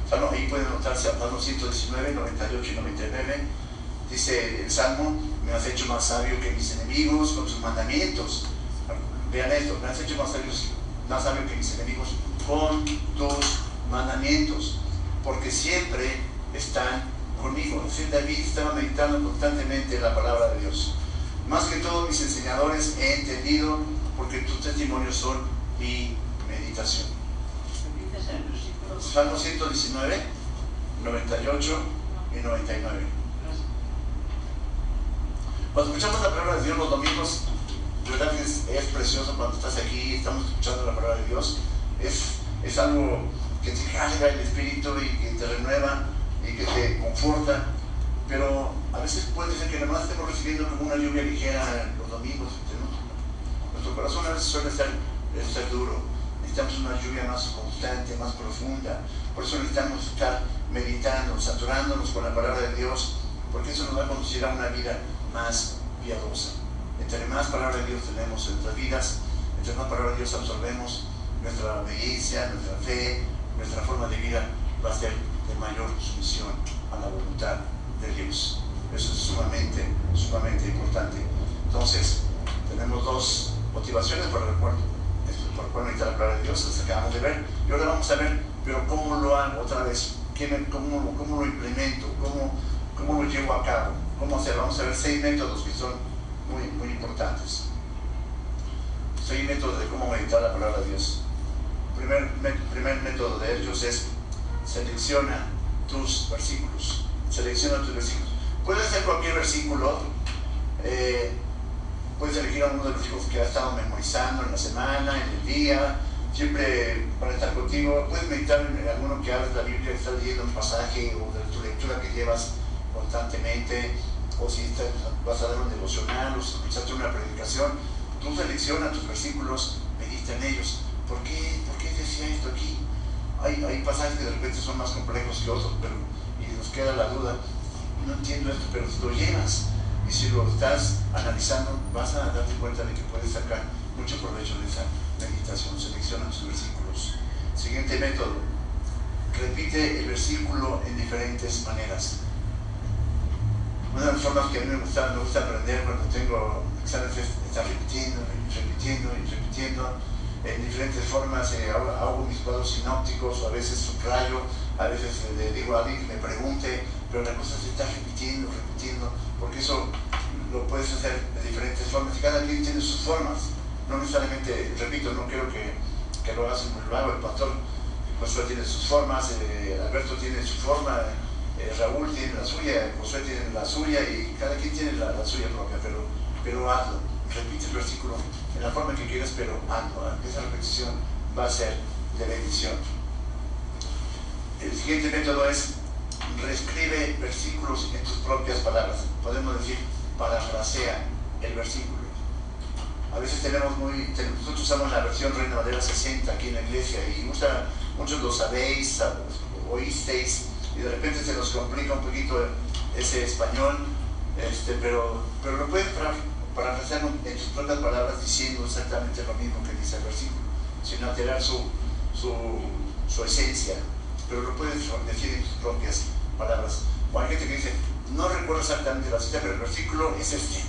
Salmo, ahí pueden notarse Salmo 119, 98 y 99. Dice el Salmo, me has hecho más sabio que mis enemigos con sus mandamientos. Vean esto, me has hecho más sabio más sabio que mis enemigos, con tus mandamientos, porque siempre están conmigo. Es David estaba meditando constantemente la palabra de Dios. Más que todos mis enseñadores he entendido, porque tus testimonios son mi meditación. Salmo 119, 98 y 99. Cuando escuchamos la palabra de Dios los domingos, de verdad que es, precioso cuando estás aquí, estamos escuchando la palabra de Dios. Es, es algo que te carga el espíritu y que te renueva y que te conforta. Pero a veces puede ser que nada más estemos recibiendo como una lluvia ligera los domingos. Nuestro corazón a veces suele estar, estar duro. Necesitamos una lluvia más constante, más profunda. Por eso necesitamos estar meditando, saturándonos con la palabra de Dios, porque eso nos va a conducir a una vida más piadosa. Entre más palabra de Dios tenemos en nuestras vidas, entre más palabra de Dios absorbemos, nuestra obediencia, nuestra fe, nuestra forma de vida va a ser de mayor sumisión a la voluntad de Dios. Eso es sumamente, sumamente importante. Entonces, tenemos dos motivaciones para el cual, por el cual necesitar la palabra de Dios, las acabamos de ver. Y ahora vamos a ver, pero cómo lo hago otra vez, cómo, cómo lo implemento, cómo, cómo lo llevo a cabo, cómo hacerlo. Vamos a ver seis métodos que son muy, muy importantes. Seis métodos de cómo meditar la palabra de Dios. El primer, primer método de ellos es selecciona tus versículos. Selecciona tus versículos. Puedes hacer cualquier versículo. Eh, puedes elegir alguno de los versículos que has estado memorizando en la semana, en el día, siempre para estar contigo. Puedes meditar en alguno que de la Biblia, estás leyendo un pasaje o de tu lectura que llevas constantemente o si vas a dar un devocional o si escuchaste una predicación, tú selecciona tus versículos, medita en ellos. ¿Por qué, ¿Por qué decía esto aquí? Hay, hay pasajes que de repente son más complejos que otros, pero y nos queda la duda. No entiendo esto, pero lo llevas. Y si lo estás analizando, vas a darte cuenta de que puedes sacar mucho provecho de esa meditación. Selecciona tus versículos. Siguiente método. Repite el versículo en diferentes maneras una de las formas que a mí me gusta, me gusta aprender cuando tengo exámenes repitiendo, repitiendo y repitiendo. en diferentes formas, eh, hago, mis cuadros sinópticos, a veces subrayo, a veces le digo a alguien que me pregunte, pero la cosa se está repitiendo, repitiendo, porque eso lo puedes hacer de diferentes formas y cada quien tiene sus formas. No necesariamente, repito, no creo que, que lo haga muy hago el pastor Josué tiene sus formas, eh, Alberto tiene su forma, eh, Raúl tiene la suya, Josué tiene la suya y cada quien tiene la, suya propia, pero, pero hazlo, repite el versículo en la forma que quieras, pero hazlo, esa repetición va a ser de bendición. El siguiente método es reescribe versículos en tus propias palabras. Podemos decir, parafrasea el versículo. A veces tenemos muy, nosotros usamos la versión Reina Valera 60 aquí en la iglesia y usa, muchos lo sabéis, oísteis, y de repente se nos complica un poquito ese español, este, pero, pero lo pueden parafrasear en sus propias palabras diciendo exactamente lo mismo que dice el versículo, sin alterar su, su, su esencia, pero lo pueden decir en sus propias palabras. O hay gente que dice, no recuerdo exactamente la cita, pero el versículo es este.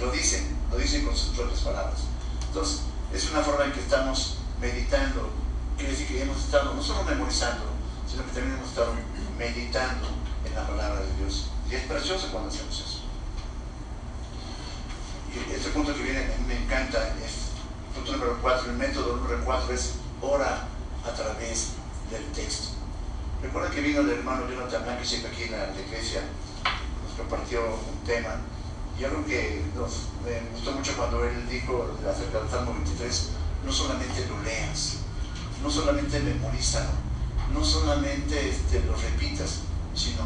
Lo dicen, lo dicen con sus propias palabras. Entonces, es una forma en que estamos meditando. Quiere decir que hemos estado no solo memorizando, sino que también hemos estado meditando en la palabra de Dios. Y es precioso cuando hacemos eso. Y este punto que viene me encanta, es punto número 4, el método número 4 es ora a través del texto. Recuerda que vino el hermano Jonathan Blanquisek aquí en la iglesia, nos compartió un tema, y algo que nos, me gustó mucho cuando él dijo acerca del Salmo 23, no solamente lo leas, no solamente memorízalo, no solamente este, lo repitas, sino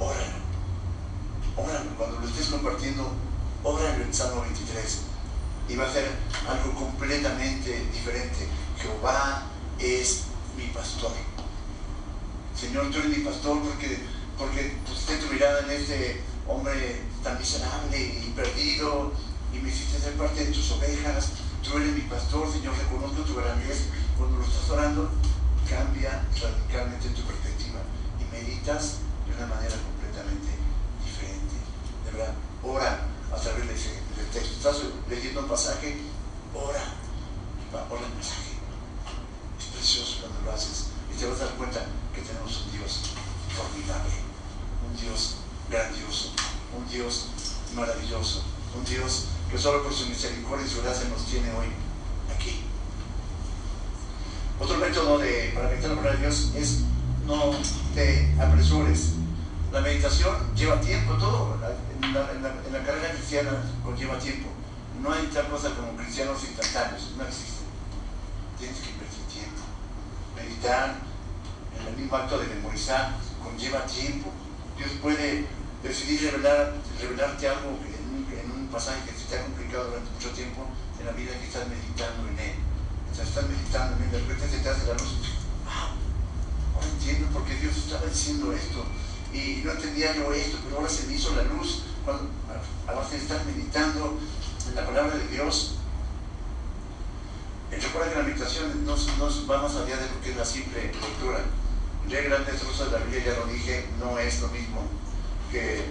óralo. Óralo, cuando lo estés compartiendo, óralo en Salmo 23. Y va a ser algo completamente diferente. Jehová es mi pastor. Señor, tú eres mi pastor porque, porque pusiste tu mirada en este hombre tan miserable y perdido y me hiciste ser parte de tus ovejas. Tú eres mi pastor, Señor, reconozco tu grandeza. Cuando lo estás orando, cambia radicalmente tu perspectiva y meditas de una manera completamente diferente. De verdad, ora a través del texto. Estás leyendo un pasaje, ora, ora el mensaje. Es precioso cuando lo haces y te vas a dar cuenta que tenemos un Dios formidable, un Dios grandioso, un Dios maravilloso, un Dios que solo por su misericordia y su gracia nos tiene hoy aquí. Otro método de, para meditar la palabra de Dios es no te apresures. La meditación lleva tiempo, todo. En la, carrera cristiana conlleva tiempo. No hay tal cosa como cristianos instantáneos, no existe. Tienes que invertir tiempo. Meditar en el mismo acto de memorizar conlleva tiempo. Dios puede decidir revelar, revelarte algo en un, pasaje que te ha complicado durante mucho tiempo en la vida que estás meditando en él. estás meditando en él, de repente te hace la luz. Ah, ahora entiendo por qué Dios estaba diciendo esto. Y no entendía yo esto, pero ahora se me hizo la luz. Cuando, ahora te estás meditando en la palabra de Dios, recuerda que la meditación no, no, va más allá de lo que es la simple lectura. Leer grandes trozos de la Biblia, ya lo dije, no es lo mismo que,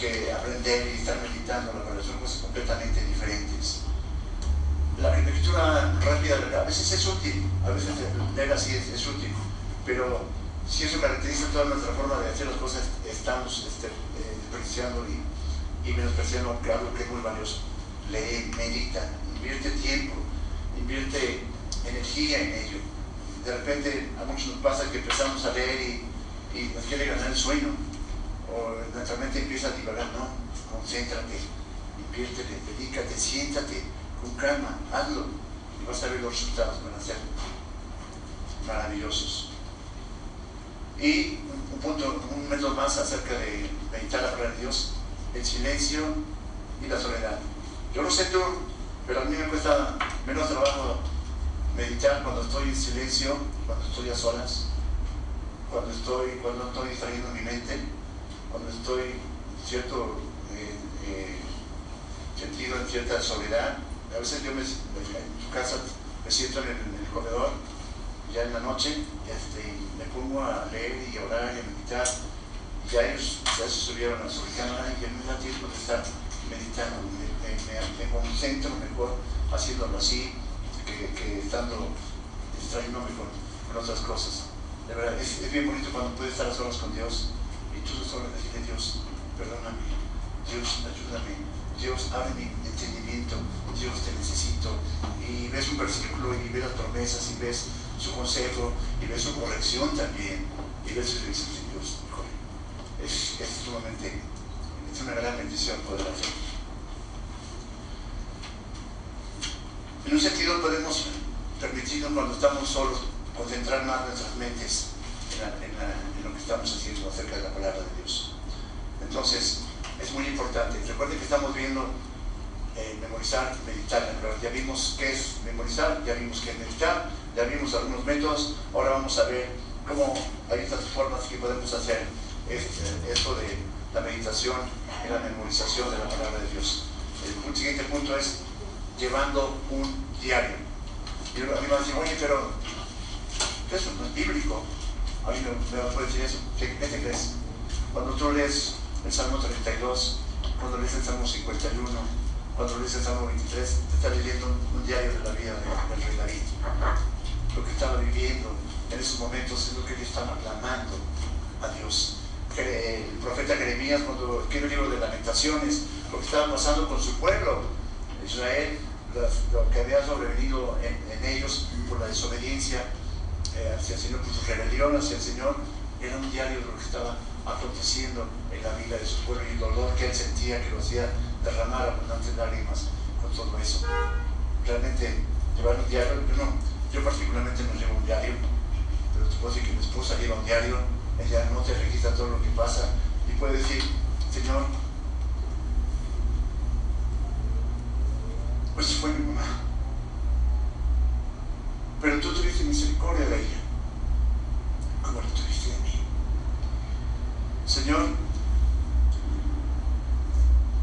que aprender y estar meditando, verdad, son cosas completamente diferentes. La lectura rápida a veces es útil, a veces leer así es, útil, pero si eso caracteriza toda nuestra forma de hacer las cosas, estamos este, eh, despreciando y, y menospreciando algo que es muy valioso. Lee, medita, invierte tiempo, invierte energía en ello. De repente a muchos nos pasa que empezamos a leer y, nos quiere ganar el sueño, o nuestra mente empieza a divagar, no, concéntrate, inviértete, dedícate, siéntate con calma, hazlo y vas a ver los resultados, van a ser maravillosos. Y un, punto, un método más acerca de meditar la palabra de Dios, el silencio y la soledad. Yo no sé tú, pero a mí me cuesta menos trabajo meditar cuando estoy en silencio, cuando estoy a solas, cuando estoy, cuando estoy distrayendo mi mente, cuando estoy cierto eh, eh, sentido en cierta soledad. A veces yo me, en su casa me siento en el, comedor ya en la noche este, me pongo a leer y a orar y a meditar. Ya ellos ya se subieron a su cama y a mí me da tiempo de estar meditando, me, me, concentro mejor haciéndolo así. Que, estando distrayéndome con, con otras cosas. De verdad, es, bien bonito cuando puedes estar a solas con Dios y tú solo decirle, Dios, perdóname, Dios, ayúdame, Dios, abre mi entendimiento, Dios, te necesito. Y ves un versículo y ves las promesas y ves su consejo y ves su corrección también y ves su dices, Dios, es, es sumamente, es una gran bendición poder hacerlo. En un sentido podemos permitirnos cuando estamos solos concentrar más nuestras mentes en, la- en la- en lo que estamos haciendo acerca de la palabra de Dios. Entonces, es muy importante. Recuerden que estamos viendo eh, memorizar, meditar. Ya vimos qué es memorizar, ya vimos qué es meditar, ya vimos algunos métodos. Ahora vamos a ver cómo hay estas formas que podemos hacer este, esto de la meditación y la memorización de la palabra de Dios. El siguiente punto es llevando un diario. Y a mí me dicen, oye, pero eso no es bíblico. A mí me, me puede decir eso. ¿Qué, qué te crees? Cuando tú lees el Salmo 32, cuando lees el Salmo 51, cuando lees el Salmo 23, te está leyendo un, diario de la vida de- del rey David. Lo que estaba viviendo en esos momentos es lo que él estaba clamando a Dios. El profeta Jeremías, cuando escribe el libro de Lamentaciones, lo que estaba pasando con su pueblo, Israel, lo que había sobrevenido en, en ellos por la desobediencia eh, hacia el Señor, por su rebelión hacia el Señor, era un diario de lo que estaba aconteciendo en la vida de su pueblo y el dolor que él sentía que lo hacía derramar abundantes lágrimas con todo eso. Realmente llevar un diario, yo, no, yo particularmente no llevo un diario, pero te puedo decir que mi esposa lleva un diario, ella no te registra todo lo que pasa y puede decir, Señor, pues fue mi mamá. Pero tú tuviste misericordia de ella, como lo tuviste de mí. Señor,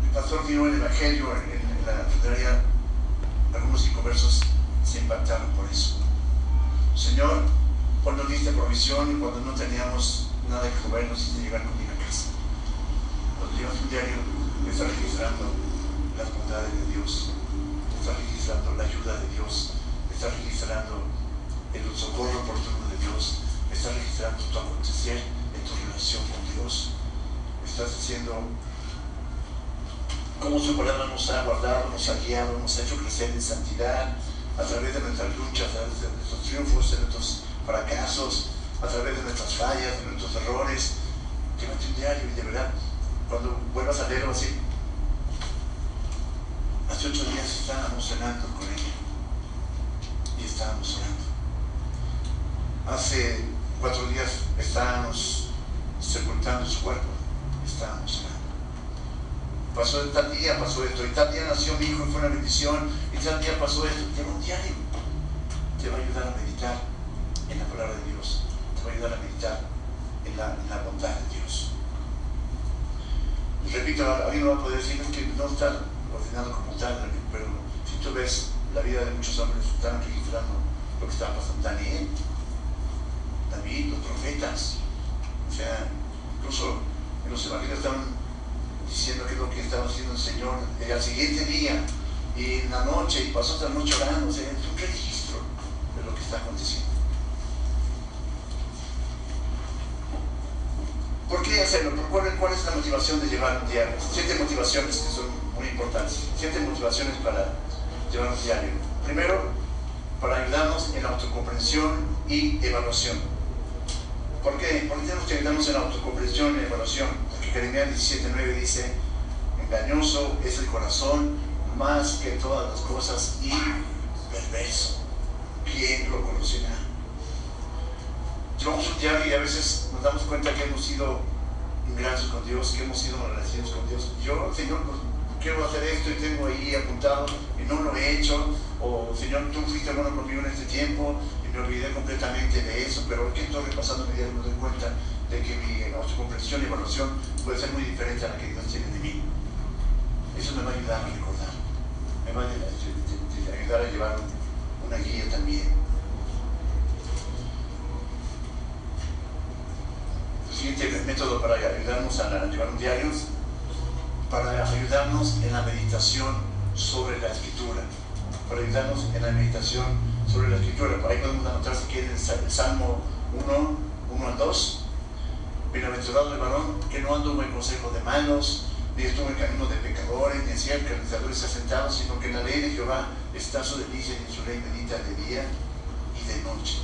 el pastor dio el Evangelio en, la funeraria, algunos cinco se impactaron por eso. Señor, cuando diste provisión y cuando no teníamos nada que comer, nos hiciste llegar comida a casa. Cuando llevas un diario, está registrando las bondades de Dios, está registrando la ayuda de Dios, está registrando el socorro oportuno de Dios, está registrando tu acontecer en tu relación con Dios, estás haciendo cómo su palabra nos ha guardado, nos ha guiado, nos ha hecho crecer en santidad a través de nuestras luchas, a través de nuestros triunfos, de nuestros fracasos, a través de nuestras fallas, de nuestros errores. Llévate un diario y de verdad, cuando vuelvas a leerlo así, hace ocho días estábamos cenando con ella. Y estábamos orando. Hace cuatro días estábamos sepultando su cuerpo, estábamos orando pasó tal día, pasó esto, y tal día nació mi hijo y fue una bendición, y tal día pasó esto, lleva un diario. Te va a ayudar a meditar en la palabra de Dios, te va a ayudar a meditar en la, en la bondad de Dios. Repito, a mí no va a poder decir que no está como tal, pero si tú ves la vida de muchos hombres, están registrando lo que estaba pasando. Daniel, David, los profetas, o sea, incluso en los evangelios estaban diciendo que es lo que estaba haciendo el Señor eh, al siguiente día y en la noche y pasó otra noche orando, o sea, es un registro de lo que está aconteciendo. ¿Por qué hacerlo? ¿Por cuál, cuál es la motivación de llevar un diario? Siete motivaciones que son muy importantes. Siete motivaciones para llevar un diario. Primero, para ayudarnos en la autocomprensión y evaluación. ¿Por qué? Porque tenemos que ayudarnos en la autocomprensión y evaluación. Porque Jeremías 17.9 dice, engañoso es el corazón más que todas las cosas y perverso. ¿Quién lo conocerá? Llevamos un diario y a veces nos damos cuenta que hemos sido ingratos con Dios, que hemos sido malagradecidos con Dios. Yo, Señor, pues, quiero hacer esto y tengo ahí apuntado y no lo he hecho. O, Señor, tú fuiste bueno conmigo en este tiempo y me olvidé completamente de eso, pero que estoy repasando mi diario me doy cuenta de que mi autocomprensión y evaluación puede ser muy diferente a la que Dios tiene de mí. Eso me va a ayudar a recordar, me va a ayudar a llevar una guía también. El siguiente método para ayudarnos a llevar un diario, para ayudarnos en la meditación sobre la escritura. para ayudarnos en la meditación sobre la escritura. Por ahí podemos anotar si quieren el Salmo 1, 1 al 2. Bienaventurado el varón que no anduvo en consejo de malos, ni estuvo en camino de pecadores, ni en silla de se sentado, sino que en la ley de Jehová está su delicia y en su ley medita de día y de noche.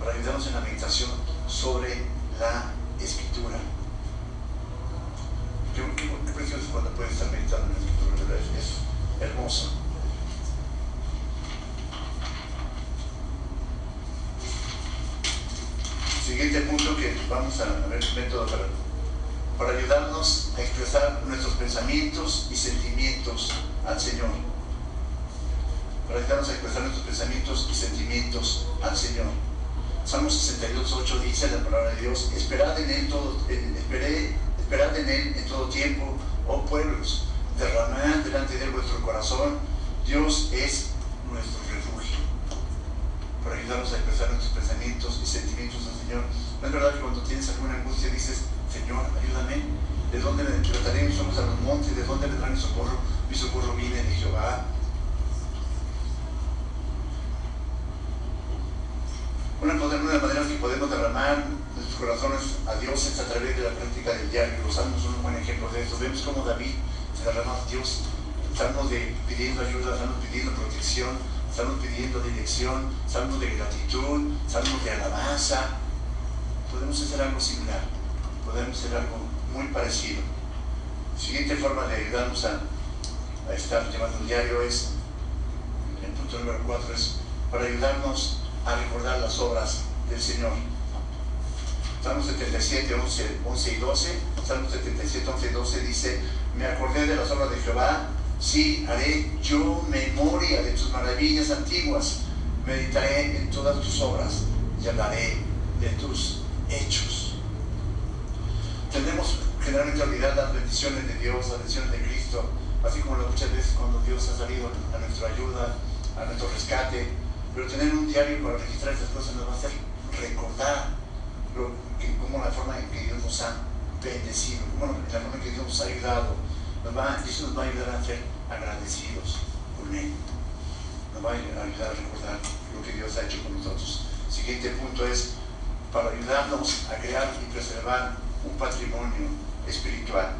Para ayudarnos en la meditación sobre la escritura. Qué, cuando puedes estar meditando en la escritura, ¿verdad? Es hermoso. Siguiente punto que vamos a ver el método para, para ayudarnos a expresar nuestros pensamientos y sentimientos al Señor. Para ayudarnos a expresar nuestros pensamientos y sentimientos al Señor. Salmo 62, 8 dice la palabra de Dios, esperad en Él todo, esperé Esperad en Él en todo tiempo, oh pueblos, derramad delante de vuestro corazón. Dios es nuestro refugio. Para ayudarnos a expresar nuestros pensamientos y sentimientos al Señor. No es verdad que cuando tienes alguna angustia dices, Señor, ayúdame. ¿De dónde me trataré mis a los montes? ¿De dónde vendrá mi socorro? Mi socorro viene de Jehová. Una, una manera que podemos derramar corazones a Dios es a través de la práctica del diario. Los salmos son un buen ejemplo de. Vemos cómo David se derrama a Dios, de pidiendo ayuda, salmos pidiendo protección, salmos pidiendo dirección, salmos de gratitud, salmos de alabanza. Podemos hacer algo similar, podemos hacer algo muy parecido. Siguiente forma de ayudarnos a, a estar llevando el diario es, el punto número 4 es para ayudarnos a recordar las obras del Señor. Salmo 77, 11, 11 y 12. Salmo 77, 11 y 12 dice, me acordé de las obras de Jehová, sí, haré yo memoria de tus maravillas antiguas, meditaré en todas tus obras y hablaré de tus hechos. Tendemos generalmente olvidar las bendiciones de Dios, las bendiciones de Cristo, así como muchas veces cuando Dios ha salido a nuestra ayuda, a nuestro rescate, pero tener un diario para registrar estas cosas nos va a hacer recordar la forma en que Dios nos ha bendecido, como la forma en que Dios nos ha ayudado. Nos va, eso nos va a ayudar a ser agradecidos con Él. Nos va a ayudar a recordar lo que Dios ha hecho con nosotros. siguiente punto es para ayudarnos a crear y preservar un patrimonio espiritual.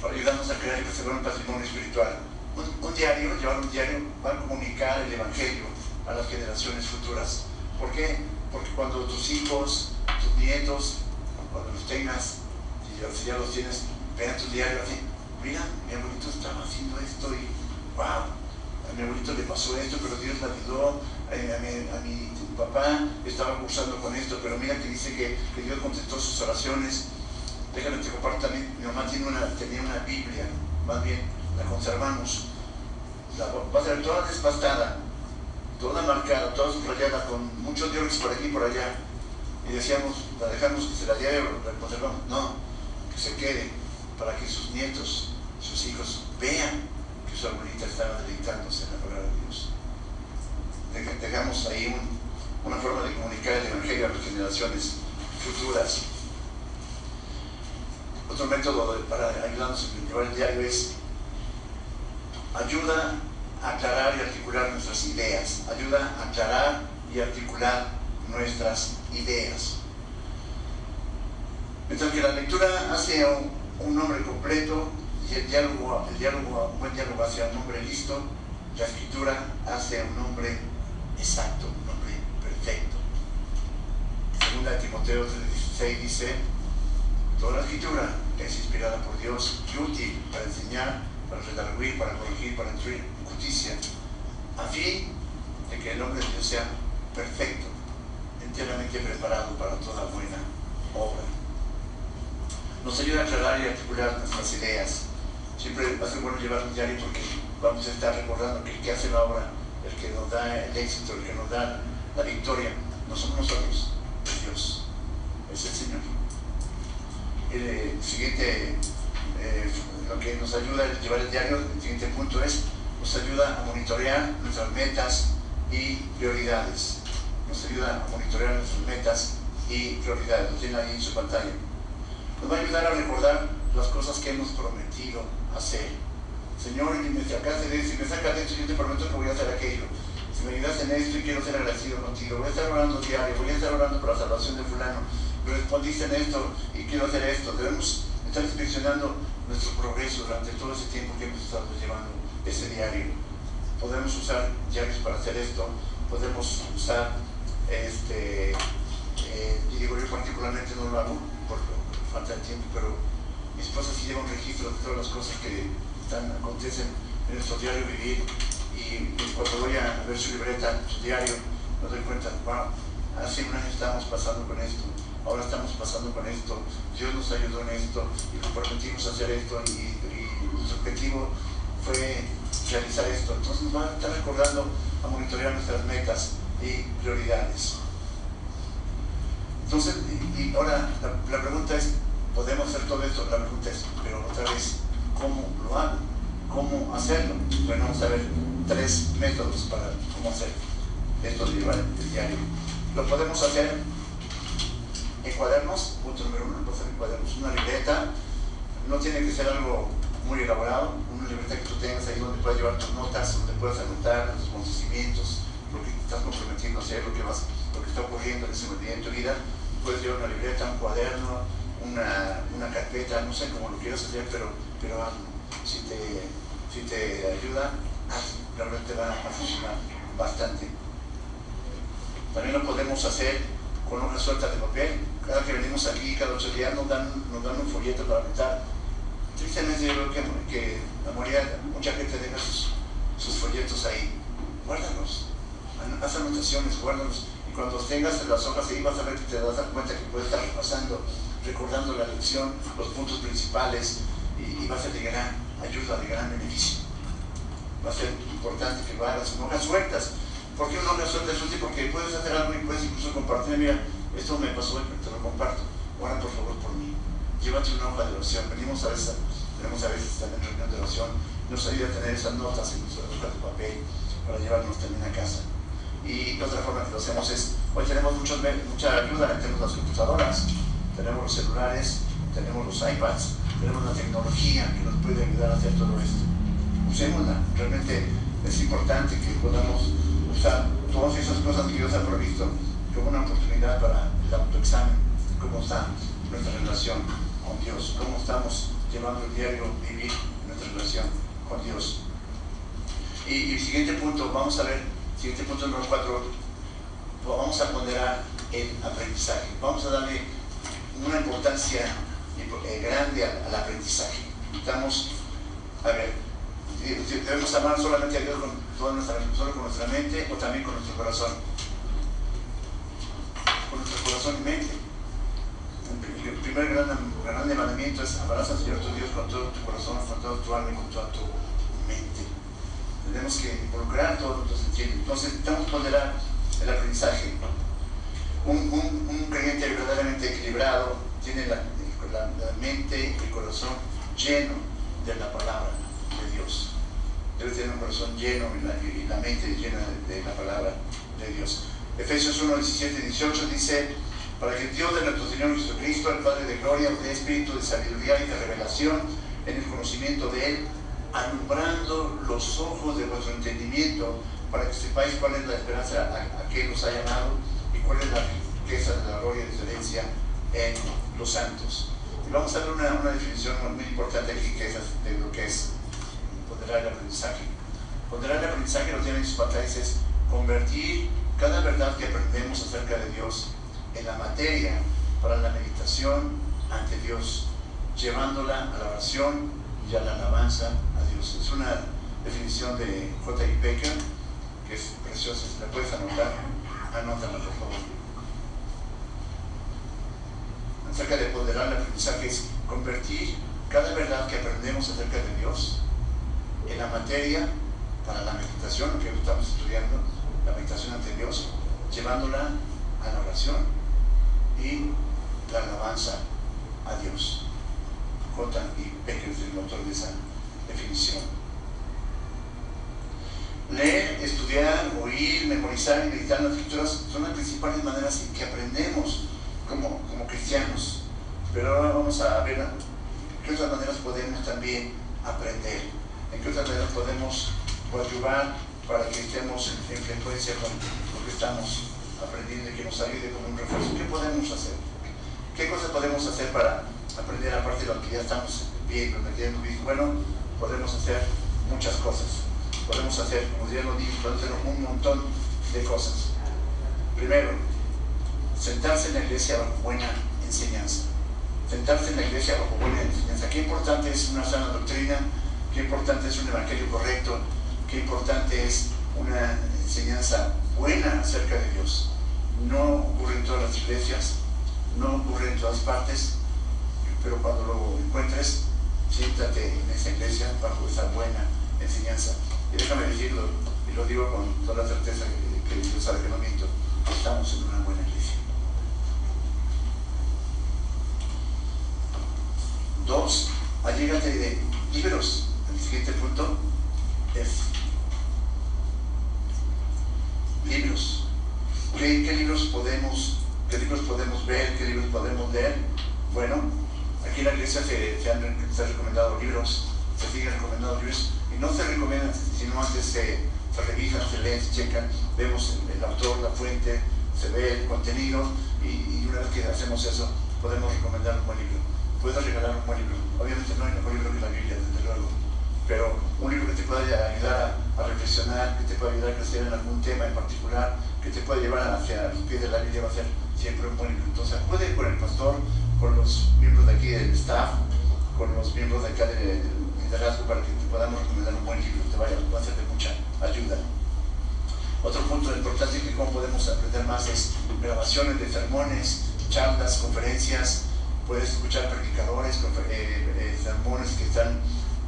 Para ayudarnos a crear y preservar un patrimonio espiritual. Un, un diario, llevar un diario, va a comunicar el Evangelio a las generaciones futuras. ¿Por qué? Porque cuando tus hijos, tus nietos, cuando los tengas, si ya, los tienes, vean tu diario así, mira, mi abuelito estaba haciendo esto y wow, a mi abuelito le pasó esto, pero Dios le ayudó, eh, a, mi, papá estaba cursando con esto, pero mira que dice que, Dios contestó sus oraciones. Déjame te comparto también, mi mamá tiene una, tenía una Biblia, más bien, la conservamos. La, va a ser toda despastada, toda marcada, toda subrayada, con muchos dioses por aquí y por allá. Y decíamos, la dejamos que se la lleve, la conservamos. No, que se quede para que sus nietos, sus hijos vean que su abuelita estaba dedicándose a la palabra de Dios. Dejamos ahí una forma de comunicar el Evangelio a las generaciones futuras. Otro método para ayudarnos a llevar el diario es ayuda aclarar y articular nuestras ideas, ayuda a aclarar y articular nuestras ideas. Mientras que la lectura hace un, un nombre completo y el diálogo, el diálogo, un buen diálogo hace un nombre listo, la escritura hace un nombre exacto, un nombre perfecto. Segunda Timoteo 3:16 dice, toda la escritura es inspirada por Dios y útil para enseñar, para redarguir, para corregir, para instruir a fin de que el hombre de Dios sea perfecto, enteramente preparado para toda buena obra. Nos ayuda a aclarar y articular nuestras ideas. Siempre va a ser bueno llevar un diario porque vamos a estar recordando que el hace la obra, el que nos da el éxito, el que nos da la victoria, no somos nosotros, es Dios, es el Señor. El siguiente, eh, lo que nos ayuda a llevar el diario, el siguiente punto es nos ayuda a monitorear nuestras metas y prioridades. Nos ayuda a monitorear nuestras metas y prioridades. Lo tiene ahí en su pantalla. Nos va a ayudar a recordar las cosas que hemos prometido hacer. Señor, y me sacaste de eso, y me sacas de eso, yo te prometo que voy a hacer aquello. Si me ayudas en esto y quiero ser agradecido contigo, voy a estar orando diario, voy a estar orando por la salvación de fulano, me respondiste en esto y quiero hacer esto. Debemos estar inspeccionando nuestro progreso durante todo ese tiempo que hemos estado llevando ese diario. Podemos usar diarios para hacer esto, podemos usar, este, eh, y digo yo particularmente no lo hago por, falta de tiempo, pero mi esposa sí lleva un registro de todas las cosas que acontecen en nuestro diario vivir y, cuando voy a ver su libreta, su diario, me doy cuenta, wow, hace un año estábamos pasando con esto, ahora estamos pasando con esto, Dios nos ayudó en esto y nos permitimos hacer esto y, nuestro objetivo fue realizar esto. Entonces nos va a estar recordando a monitorear nuestras metas y prioridades. Entonces, y, ahora la, pregunta es, ¿podemos hacer todo esto? La pregunta es, pero otra vez, ¿cómo lo hago? ¿Cómo hacerlo? Bueno, vamos a ver tres métodos para cómo hacer esto de llevar el diario. Lo podemos hacer en cuadernos, punto número uno, pues en cuadernos, una libreta, no tiene que ser algo muy elaborado, una libreta que tú tengas ahí donde puedas llevar tus notas, donde puedas anotar tus que estás comprometiendo a hacer, lo que, vas, lo que está ocurriendo en ese día en tu vida, puedes llevar una libreta, un cuaderno, una, una carpeta, no sé cómo lo quieras hacer, pero, pero Si te, si te ayuda, realmente va a funcionar bastante. También lo podemos hacer con una suelta de papel, cada que venimos aquí, cada ocho días, nos dan, nos dan un folleto para pintar. Tristemente yo creo que, que la mayoría, mucha gente deja sus, sus folletos ahí. Guárdalos, haz anotaciones, guárdalos. Y cuando tengas las hojas ahí vas a ver que te das cuenta que puedes estar repasando, recordando la lección, los puntos principales, y, va a ser de gran ayuda, de gran beneficio. Va a ser importante que lo hagas con hojas sueltas. ¿Por qué una hoja suelta es útil? Porque puedes hacer algo y puedes incluso compartir. Mira, esto me pasó hoy, te lo comparto. Ora por favor por mí. Llévate una hoja de oración. Venimos a veces, tenemos a veces también reunión de oración. Nos ayuda a tener esas notas en nuestra hoja de papel para llevarnos también a casa. Y otra forma que lo hacemos es, hoy tenemos mucha ayuda, tenemos las computadoras, tenemos los celulares, tenemos los iPads, tenemos la tecnología que nos puede ayudar a hacer todo esto. Usémosla, realmente es importante que podamos usar todas esas cosas que Dios ha provisto como una oportunidad para el autoexamen, cómo está nuestra relación con Dios, cómo estamos llevando el diario vivir nuestra relación con Dios. Y, el siguiente punto, vamos a ver, siguiente punto número cuatro, vamos a ponderar el aprendizaje, vamos a darle una importancia eh, grande al, aprendizaje. Estamos, a ver, debemos amar solamente a Dios con toda nuestra, solo con nuestra mente o también con nuestro corazón con nuestro corazón y mente. El primer gran, gran mandamiento es amarás al Señor tu Dios con todo tu corazón, con toda tu alma y con toda tu. Tenemos que involucrar todos nuestros sentidos. Entonces, necesitamos ponderar el aprendizaje. Un, creyente verdaderamente equilibrado tiene la, mente y el corazón lleno de la palabra de Dios. Debe tener un corazón lleno y la, mente llena de, la palabra de Dios. Efesios 1, 17 y 18 dice, para que Dios de nuestro Señor Jesucristo, el Padre de gloria, dé espíritu de sabiduría y de revelación en el conocimiento de Él, alumbrando los ojos de vuestro entendimiento, para que sepáis cuál es la esperanza a, que nos ha llamado y cuál es la riqueza de la gloria y de excelencia en los santos. Y vamos a ver una, una definición muy importante aquí que es de lo que es ponderar el aprendizaje. Ponderar el aprendizaje, lo tienen en sus pantallas, es convertir cada verdad que aprendemos acerca de Dios en la materia para la meditación ante Dios, llevándola a la oración y a la alabanza a. Es una definición de J. I. Baker que es preciosa, si la puedes anotar, anótala por favor. Acerca de ponderar el aprendizaje es convertir cada verdad que aprendemos acerca de Dios en la materia para la meditación, que estamos estudiando, la meditación ante Dios, llevándola a la oración y la alabanza a Dios. J. y Becker es el autor de esa definición. Leer, estudiar, oír, memorizar y meditar las escrituras son las principales maneras en que aprendemos como, como cristianos. Pero ahora vamos a ver qué otras maneras podemos también aprender. ¿En qué otra manera podemos ayudar para que estemos en frecuencia con lo que estamos aprendiendo y que nos ayude con un refuerzo? ¿Qué podemos hacer? ¿Qué cosas podemos hacer para aprender aparte de lo que ya estamos viendo, hemos visto? Bueno, podemos hacer muchas cosas. Podemos hacer, como ya lo dije, podemos hacer un montón de cosas. Primero, sentarse en la iglesia bajo buena enseñanza. Sentarse en la iglesia bajo buena enseñanza. Qué importante es una sana doctrina, qué importante es un evangelio correcto, qué importante es una enseñanza buena acerca de Dios. No ocurre en todas las iglesias, no ocurre en todas partes, pero cuando lo encuentres, siéntate en esa iglesia bajo esa buena enseñanza. Y déjame decirlo, y lo digo con toda la certeza que, que Dios sabe que no miento, estamos en una buena iglesia. Dos, allégate de libros. El siguiente punto es libros. ¿Qué, ¿Qué, libros podemos, qué libros podemos ver? ¿Qué libros podemos leer? Bueno, aquí en la iglesia se, se han, se han recomendado libros, se siguen recomendando libros y no se recomiendan, sino antes se, se revisan, se leen, se checan, vemos el, el, autor, la fuente, se ve el contenido y, y, una vez que hacemos eso podemos recomendar un buen libro. Puedes regalar un buen libro. Obviamente no hay mejor libro que la Biblia, desde luego, pero un libro que te pueda ayudar a, a reflexionar, que te pueda ayudar a crecer en algún tema en particular, que te pueda llevar hacia los pies de la Biblia va a ser siempre un buen libro. Entonces acude con el pastor, con los miembros de aquí del staff, con los miembros de acá del liderazgo para que te podamos recomendar un buen libro, te vaya, va a ser de mucha ayuda. Otro punto importante que cómo podemos aprender más es grabaciones de sermones, charlas, conferencias, puedes escuchar predicadores, eh, eh, sermones que están,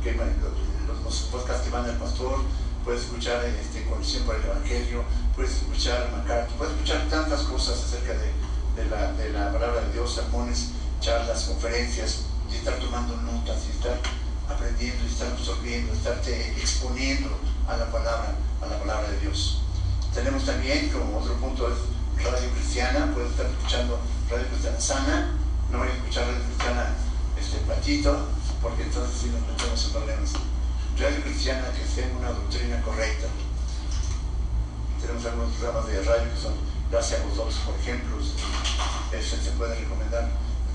que, los, los, podcasts que van del pastor, puedes escuchar este, Coalición para el Evangelio, puedes escuchar MacArthur, puedes escuchar tantas cosas acerca de, de, la, de la palabra de Dios, sermones, charlas, conferencias, y estar tomando notas, y estar aprendiendo, y estar absorbiendo, estarte exponiendo a la palabra, a la palabra de Dios. Tenemos también, como otro punto, es radio cristiana, puedes estar escuchando radio cristiana sana, no voy a escuchar radio cristiana este, patito, porque entonces sí nos metemos en problemas. Radio cristiana que tenga una doctrina correcta. Tenemos algunos programas de radio que son Gracias a vosotros, por ejemplo, ese se puede recomendar.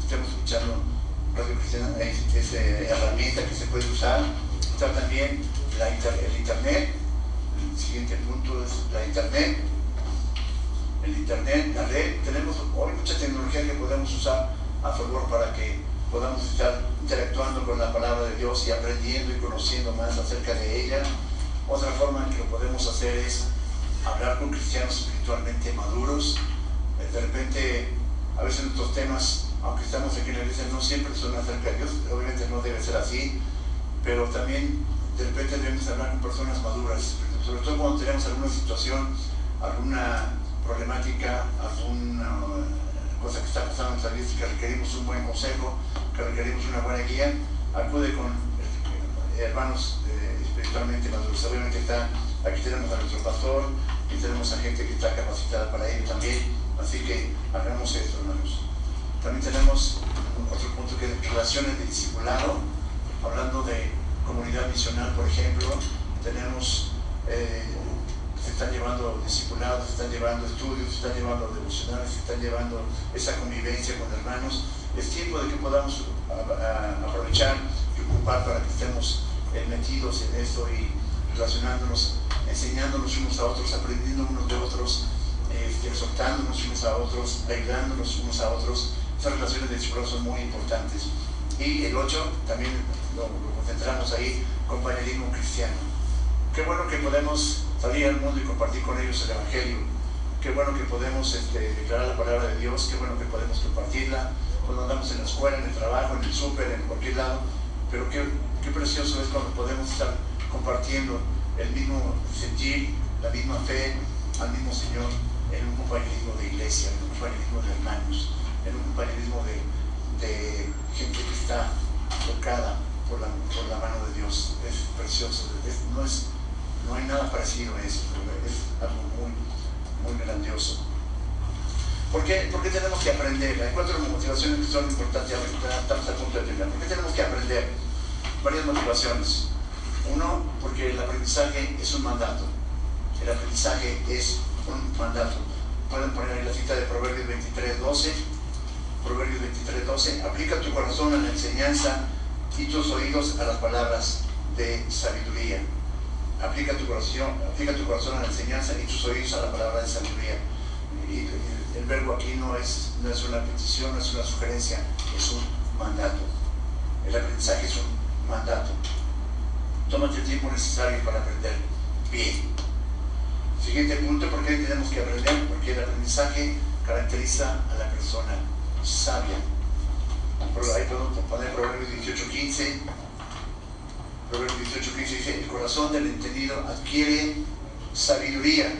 Estamos escuchando radio cristiana, es, eh, herramienta que se puede usar. Está también la el internet, el siguiente punto es la internet. El internet, la red, tenemos hoy mucha tecnología que podemos usar a favor para que podamos estar interactuando con la palabra de Dios y aprendiendo y conociendo más acerca de ella. Otra forma en que lo podemos hacer es hablar con cristianos espiritualmente maduros. De repente, a veces nuestros temas, aunque estamos aquí en la iglesia, no siempre son acerca de Dios, obviamente no debe ser así, pero también de repente debemos hablar con personas maduras, sobre todo cuando tenemos alguna situación, alguna problemática, alguna cosa que está pasando en nuestra vida, que requerimos un buen consejo, que requerimos una buena guía, acude con hermanos eh, espiritualmente maduros. Obviamente está, aquí tenemos a nuestro pastor y tenemos a gente que está capacitada para ello también, así que hagamos esto, hermanos. También tenemos otro punto que es relaciones de discipulado, hablando de comunidad misional, por ejemplo, tenemos, eh, se están llevando discipulados, se están llevando estudios, se están llevando devocionales, se están llevando esa convivencia con hermanos. Es tiempo de que podamos aprovechar y ocupar para que estemos eh, metidos en esto y relacionándonos, enseñándonos unos a otros, aprendiendo unos de otros, eh, exhortándonos unos a otros, ayudándonos unos a otros. Esas relaciones de discipulado son muy importantes. Y el 8 también lo, lo concentramos ahí, compañerismo cristiano. Qué bueno que podemos salir al mundo y compartir con ellos el Evangelio. Qué bueno que podemos este, declarar la palabra de Dios, qué bueno que podemos compartirla cuando andamos en la escuela, en el trabajo, en el súper, en cualquier lado. Pero qué, qué precioso es cuando podemos estar compartiendo el mismo sentir, la misma fe al mismo Señor en un compañerismo de iglesia, en un compañerismo de hermanos, en un compañerismo de, de gente que está tocada por la, por la mano de Dios. Es precioso, no, es, no hay nada parecido a eso, es algo muy, muy grandioso. ¿Por qué? Porque tenemos que aprender. Hay cuatro motivaciones que son importantes, ya estamos a punto de terminar. ¿Por qué tenemos que aprender? Varias motivaciones. Uno, porque el aprendizaje es un mandato. El aprendizaje es un mandato. Pueden poner la cita de Proverbios 23, 12. Proverbios 23, 12. Aplica tu corazón a la enseñanza y tus oídos a las palabras de sabiduría. Aplica tu corazón, aplica tu corazón a la enseñanza y tus oídos a la palabra de sabiduría. El verbo aquí no es, no es una petición, no es una sugerencia, es un mandato. El aprendizaje es un mandato. Tómate el tiempo necesario para aprender bien. Siguiente punto, ¿por qué tenemos que aprender? Porque el aprendizaje caracteriza a la persona sabia. Ahí podemos poner Proverbios 18.15. Proverbios 18.15 dice, el corazón del entendido adquiere sabiduría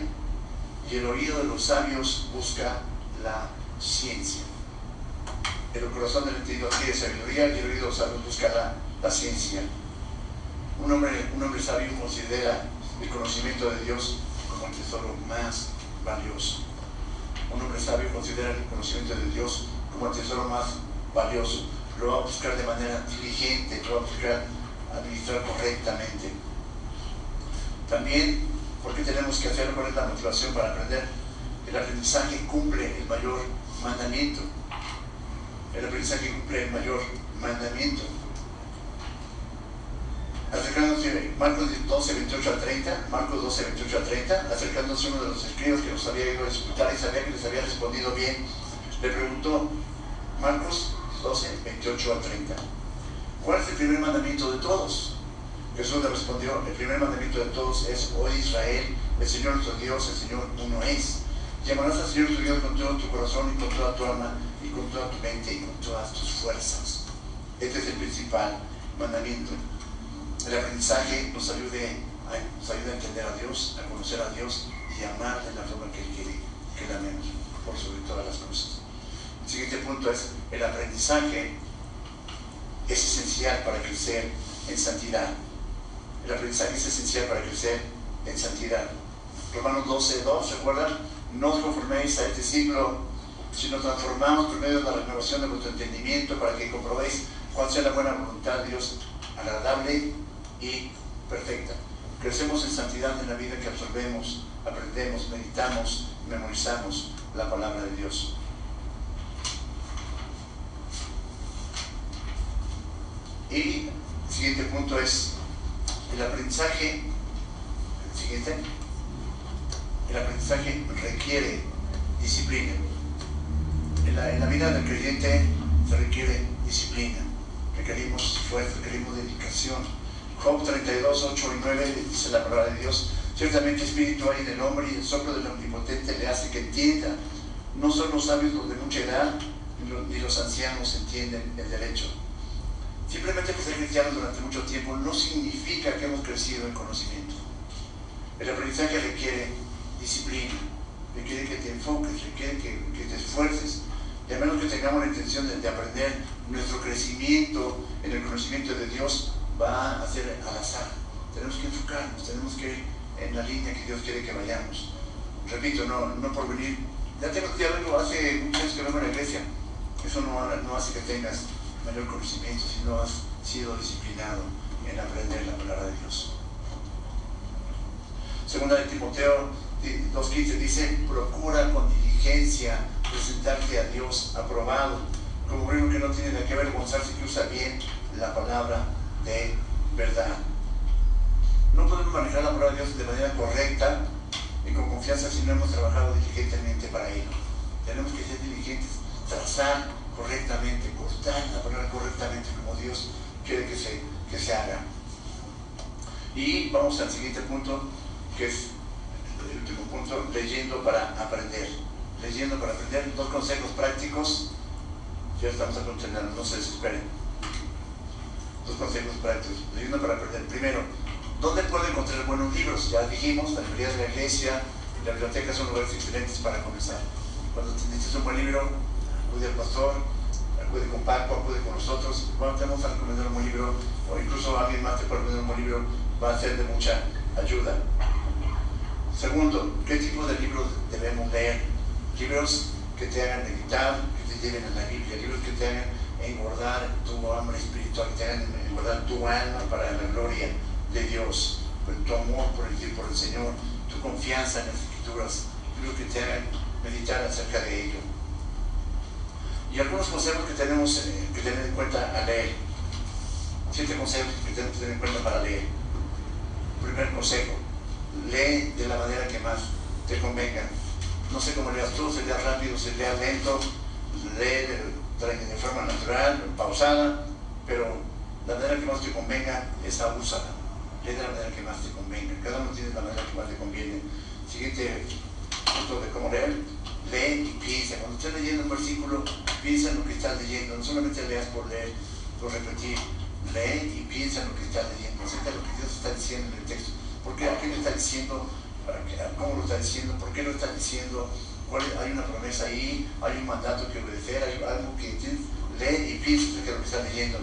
y el oído de los sabios busca la ciencia. El corazón del entendido adquiere sabiduría y el oído de los sabios busca la, la ciencia. Un hombre, un hombre sabio considera el conocimiento de Dios como el tesoro más valioso. Un hombre sabio considera el conocimiento de Dios como el tesoro más valioso. Lo va a buscar de manera diligente, lo va a buscar administrar correctamente. También, ¿por qué tenemos que hacerlo? ¿Cuál es la motivación para aprender? El aprendizaje cumple el mayor mandamiento. El aprendizaje cumple el mayor mandamiento acercándose, Marcos 12, 28 a 30, Marcos 12, 28 a 30, acercándose uno de los escribas que los había ido a escuchar y sabía que les había respondido bien, le preguntó, Marcos 12, 28 a 30, ¿cuál es el primer mandamiento de todos? Jesús le respondió, el primer mandamiento de todos es, hoy Israel, el Señor nuestro Dios, el Señor uno es. Llamarás al Señor tu Dios con todo tu corazón y con toda tu alma y con toda tu mente y con todas tus fuerzas. Este es el principal mandamiento el aprendizaje nos ayude, a, nos ayuda a entender a Dios, a conocer a Dios y amar de la forma que Él quiere que la amemos por sobre todas las cosas. El siguiente punto es, el aprendizaje es esencial para crecer en santidad. El aprendizaje es esencial para crecer en santidad. Romanos 12, 2, ¿recuerdan? No os conforméis a este siglo, sino transformamos por medio de la renovación de vuestro entendimiento para que comprobéis cuál sea la buena voluntad de Dios, agradable y perfecta. Crecemos en santidad en la vida que absorbemos, aprendemos, meditamos, memorizamos la palabra de Dios. Y el siguiente punto es el aprendizaje. El siguiente. El aprendizaje requiere disciplina. En la, en la vida del creyente se requiere disciplina. Requerimos esfuerzo, requerimos dedicación Job 32, 8 y 9 dice la palabra de Dios. Ciertamente espíritu hay en el hombre y el soplo del omnipotente le hace que entienda. No son los sabios los de mucha edad, ni los ancianos entienden el derecho. Simplemente que ser cristianos durante mucho tiempo no significa que hemos crecido en conocimiento. El aprendizaje requiere disciplina, requiere que te enfoques, requiere que, te esfuerces. Y a menos que tengamos la intención de aprender nuestro crecimiento en el conocimiento de Dios, va a ser al azar. Tenemos que enfocarnos, tenemos que ir en la línea que Dios quiere que vayamos. Repito, no, no por venir. Ya tengo que verlo hace muchos años que vengo a la iglesia. Eso no, no hace que tengas mayor conocimiento si no has sido disciplinado en aprender la palabra de Dios. Segunda de Timoteo 2.15 dice, procura con diligencia presentarte a Dios aprobado, como uno que no tiene de qué avergonzarse, que usa bien la palabra de verdad. No podemos manejar la palabra de Dios de manera correcta y con confianza si no hemos trabajado diligentemente para ello. Tenemos que ser diligentes, trazar correctamente, cortar la palabra correctamente como Dios quiere que se, que se haga. Y vamos al siguiente punto, que es el último punto, leyendo para aprender. Leyendo para aprender, dos consejos prácticos. Ya estamos a continuar, no se desesperen dos consejos prácticos. Leyendo para aprender. Primero, ¿dónde puedo encontrar buenos libros? Ya dijimos, la librería de la iglesia, la biblioteca son lugares excelentes para comenzar. Cuando necesites un buen libro, acude al pastor, acude con Paco, acude con nosotros. Cuando tenemos a recomendar un buen libro, o incluso alguien más te puede recomendar un buen libro, va a ser de mucha ayuda. Segundo, ¿qué tipo de libros debemos leer? Libros que te hagan meditar, que te lleven a la Biblia, libros que te hagan engordar tu hambre espiritual, engordar tu alma para la gloria de Dios, por tu amor por el, por el Señor, tu confianza en las escrituras, creo que te hagan meditar acerca de ello. Y algunos consejos que tenemos eh, que tener en cuenta al leer. Siete consejos que tenemos que tener en cuenta para leer. Primer consejo, lee de la manera que más te convenga. No sé cómo leas tú, si leas rápido, si leas lento, lee de, forma natural, pausada, pero la manera que más te convenga es abusada. Lee de la manera que más te convenga. Cada uno tiene la manera que más le conviene. Siguiente punto de cómo leer. Lee y piensa. Cuando estés leyendo un versículo, piensa en lo que estás leyendo. No solamente leas por leer, por repetir. Lee y piensa en lo que estás leyendo. Acerca de lo que Dios está diciendo en el texto. ¿Por qué? ¿A qué le está diciendo? ¿Cómo lo está diciendo? ¿Por qué lo está diciendo? Hay una promesa ahí, hay un mandato que obedecer, hay algo que lee y piensa de lo que está leyendo.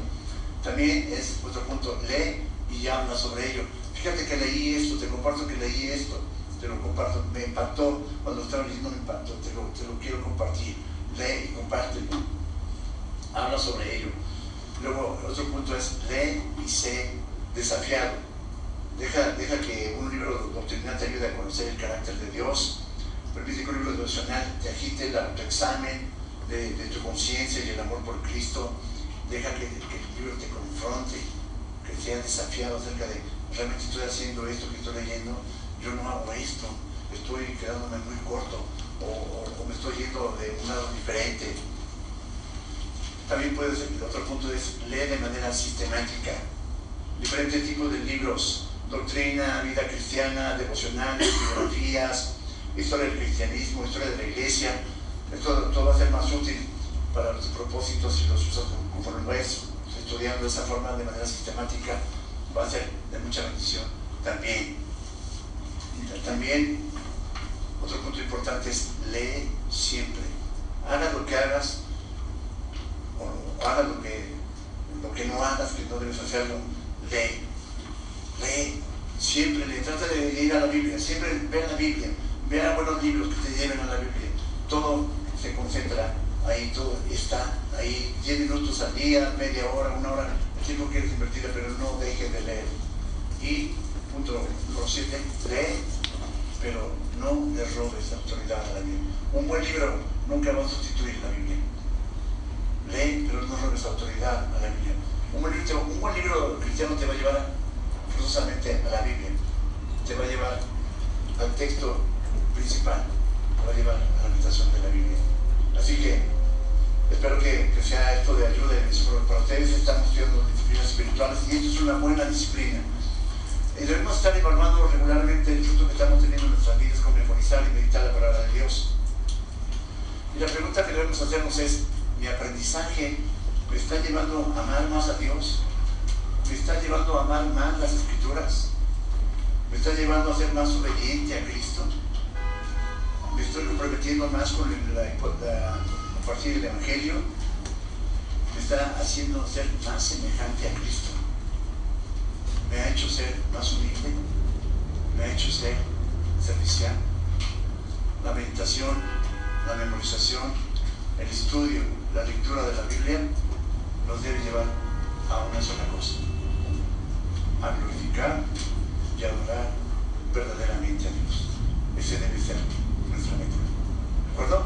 También es otro punto, lee y habla sobre ello. Fíjate que leí esto, te comparto que leí esto, te lo comparto, me impactó, cuando estaba leyendo me impactó, te lo, te lo quiero compartir. Lee y compártelo. Habla sobre ello. Luego, otro punto es lee y sé desafiado. Deja, deja que un libro doctrinal te ayude a conocer el carácter de Dios. Permite que un libro devocional te agite el autoexamen de, tu conciencia y el amor por Cristo deja que, el libro te confronte, que sea desafiado acerca de, realmente estoy haciendo esto que estoy leyendo, yo no hago esto, estoy quedándome muy corto o, me estoy yendo de un lado diferente. También puede ser, el otro punto es leer de manera sistemática diferentes tipos de libros, doctrina, vida cristiana, devocionales, biografías, historia del cristianismo, historia de la iglesia. Esto todo va a ser más útil para los propósitos si los usas conforme vayas estudiando de esa forma de manera sistemática, va a ser de mucha bendición también. también, otro punto importante es lee siempre. Hagas lo que hagas, o hagas lo que, lo que no hagas, que no debes hacerlo, lee. Lee, siempre lee. Trata de ir a la Biblia, siempre ve la Biblia. Vea buenos libros que te lleven a la Biblia. Todo se concentra ahí todo está ahí 10 minutos al día, media hora, una hora, el tiempo quieres invertir, pero no dejes de leer. Y punto número 7, lee, pero no le robes autoridad a la Biblia. Un buen libro nunca va a sustituir la Biblia. Lee, pero no robes autoridad a la Biblia. Un buen, libro, un buen libro cristiano te va a llevar forzosamente a la Biblia. Te va a llevar al texto principal, te va a llevar a la meditación de la Biblia. Así que espero que, sea esto de ayuda para ustedes. Estamos estudiando disciplinas espirituales y esto es una buena disciplina. Debemos estar evaluando regularmente el fruto que estamos teniendo en nuestras vidas con memorizar y meditar la palabra de Dios. Y la pregunta que debemos hacernos es, ¿mi aprendizaje me está llevando a amar más a Dios? ¿Me está llevando a amar más las escrituras? ¿Me está llevando a ser más obediente a Cristo? me estoy comprometiendo más con el, la, la, compartir el Evangelio, me está haciendo ser más semejante a Cristo. Me ha hecho ser más humilde, me ha hecho ser servicial. La meditación, la memorización, el estudio, la lectura de la Biblia nos debe llevar a una sola cosa, a glorificar y adorar verdaderamente a Dios. Ese debe ser Voilà.